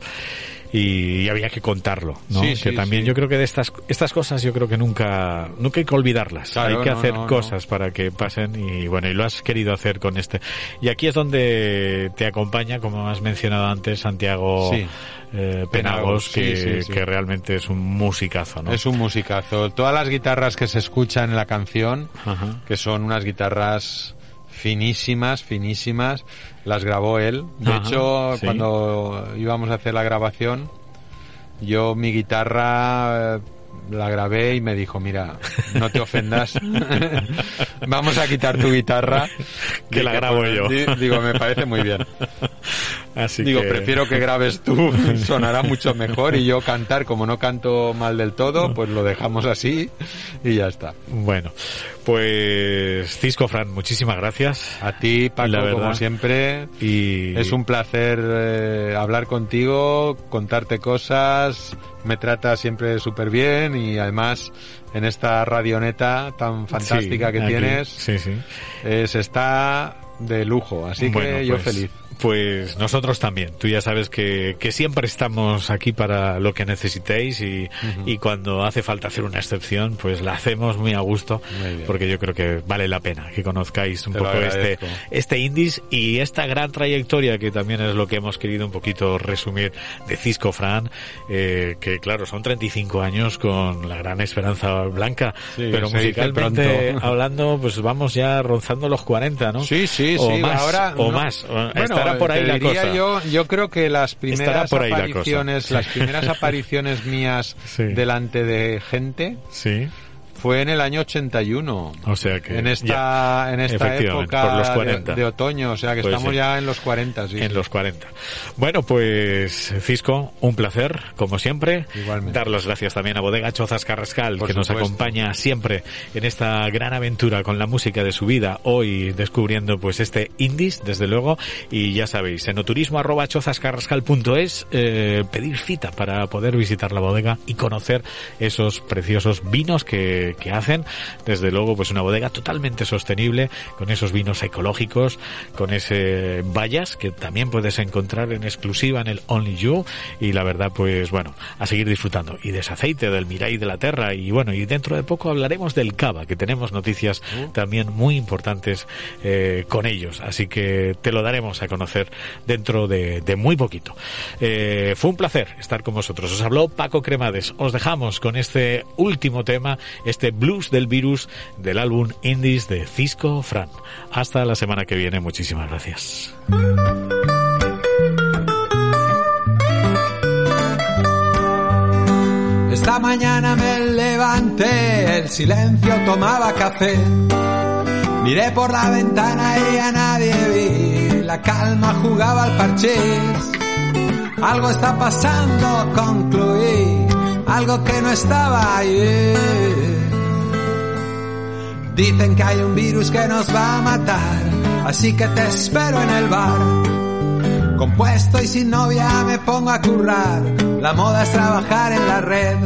Y, había que contarlo, ¿no? Sí, que también sí. yo creo que de estas estas cosas yo creo que nunca nunca hay que olvidarlas. Claro, hay que no, hacer no, no. cosas para que pasen y bueno, y lo has querido hacer con este. Y aquí es donde te acompaña, como has mencionado antes, Santiago eh, Penagos, que, que realmente es un musicazo, ¿no? Es un musicazo. Todas las guitarras que se escuchan en la canción, Ajá. que son unas guitarras finísimas, finísimas, las grabó él. De Ajá, hecho, sí. cuando íbamos a hacer la grabación, yo mi guitarra eh, la grabé y me dijo, mira, no te ofendas, (laughs) vamos a quitar tu guitarra. Que la grabo "Pues, yo". di- Digo, me parece muy bien. (laughs) Así Digo, que- prefiero que grabes tú, (laughs) sonará mucho mejor y yo cantar, como no canto mal del todo, pues lo dejamos así y ya está. Bueno, pues Cisco Fran, muchísimas gracias. A ti, Paco, verdad. como siempre, Y es un placer eh, hablar contigo, contarte cosas, me trata siempre súper bien y además en esta radioneta tan fantástica Sí, que aquí. tienes, Sí, sí. eh, se está de lujo, así Bueno, que yo pues, feliz. Pues nosotros también. Tú ya sabes que, que siempre estamos aquí para lo que necesitéis y, y cuando hace falta hacer una excepción, pues la hacemos muy a gusto, Muy porque yo creo que vale la pena que conozcáis un Te poco este, este indies y esta gran trayectoria que también es lo que hemos querido un poquito resumir de Cisco Fran, eh, que claro, son 35 años con la gran esperanza blanca, Sí, pero musicalmente hablando, pues vamos ya rozando los 40, ¿no? Sí, sí, o sí. Más, ahora o no- más. o- Bueno, estará por ahí la diría cosa. Yo, yo creo que las Estará primeras por ahí la apariciones, las primeras (laughs) apariciones mías Sí. delante de gente Sí, Fue en el año 81. O sea que. En esta, en esta época por los 40. De, de, otoño, o sea que Pues estamos sí. ya en los 40, sí. En los 40. Bueno, pues Cisco, un placer, como siempre. Igualmente. Dar las gracias también a Bodega Chozas Carrascal, Por que nos acompaña siempre en esta gran aventura con la música de su vida. Hoy descubriendo pues este indies, desde luego. Y ya sabéis, enoturismo arroba chozascarrascal.es, eh, pedir cita para poder visitar la bodega y conocer esos preciosos vinos que, que hacen. Desde luego, pues una bodega totalmente sostenible, con esos vinos ecológicos, con ese vallas que también puedes encontrar en exclusiva en el Only You. Y la verdad, pues bueno, a seguir disfrutando. Y de ese aceite, del Mirai de la Terra. Y bueno, y dentro de poco hablaremos del Cava, que tenemos noticias también muy importantes eh, con ellos. Así que te lo daremos a conocer dentro de, de muy poquito. Eh, fue un placer estar con vosotros. Os habló Paco Cremades. Os dejamos con este último tema, este blues del virus del álbum Indies de Cisco Fran. Hasta la semana que viene. Muchísimas gracias. Esta mañana me levanté, el silencio tomaba café. Miré por la ventana y a nadie vi, la calma jugaba al parchís. Algo está pasando, concluí, algo que no estaba ahí. Dicen que hay un virus que nos va a matar, así que te espero en el bar. Compuesto y sin novia me pongo a currar. La moda es trabajar en la red.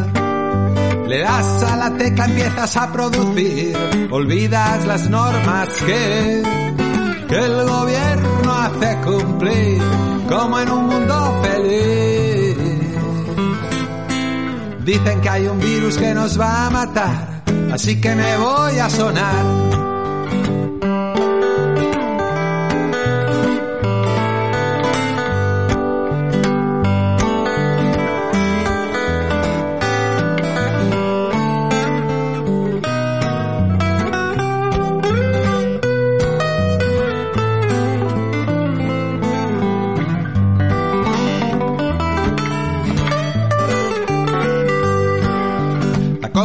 Le das a la tecla, empiezas a producir. Olvidas las normas que, que el gobierno hace cumplir. Como en un mundo feliz. Dicen que hay un virus que nos va a matar. Así que me voy a sonar.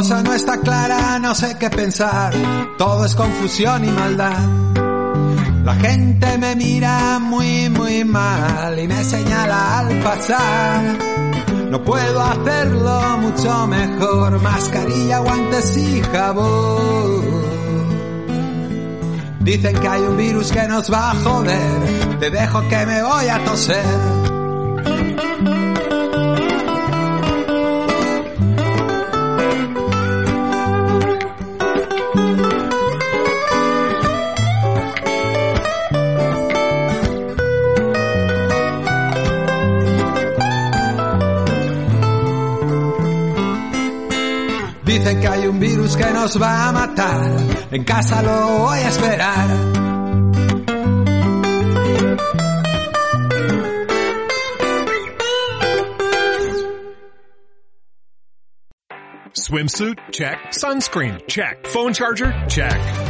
Cosa no está clara, no sé qué pensar, todo es confusión y maldad. La gente me mira muy, muy mal y me señala al pasar. No puedo hacerlo mucho mejor, mascarilla, guantes y jabón. Dicen que hay un virus que nos va a joder, te dejo que me voy a toser. Que nos va a matar. En casa lo voy a esperar. Swimsuit? Check. Sunscreen? Check. Phone charger? Check.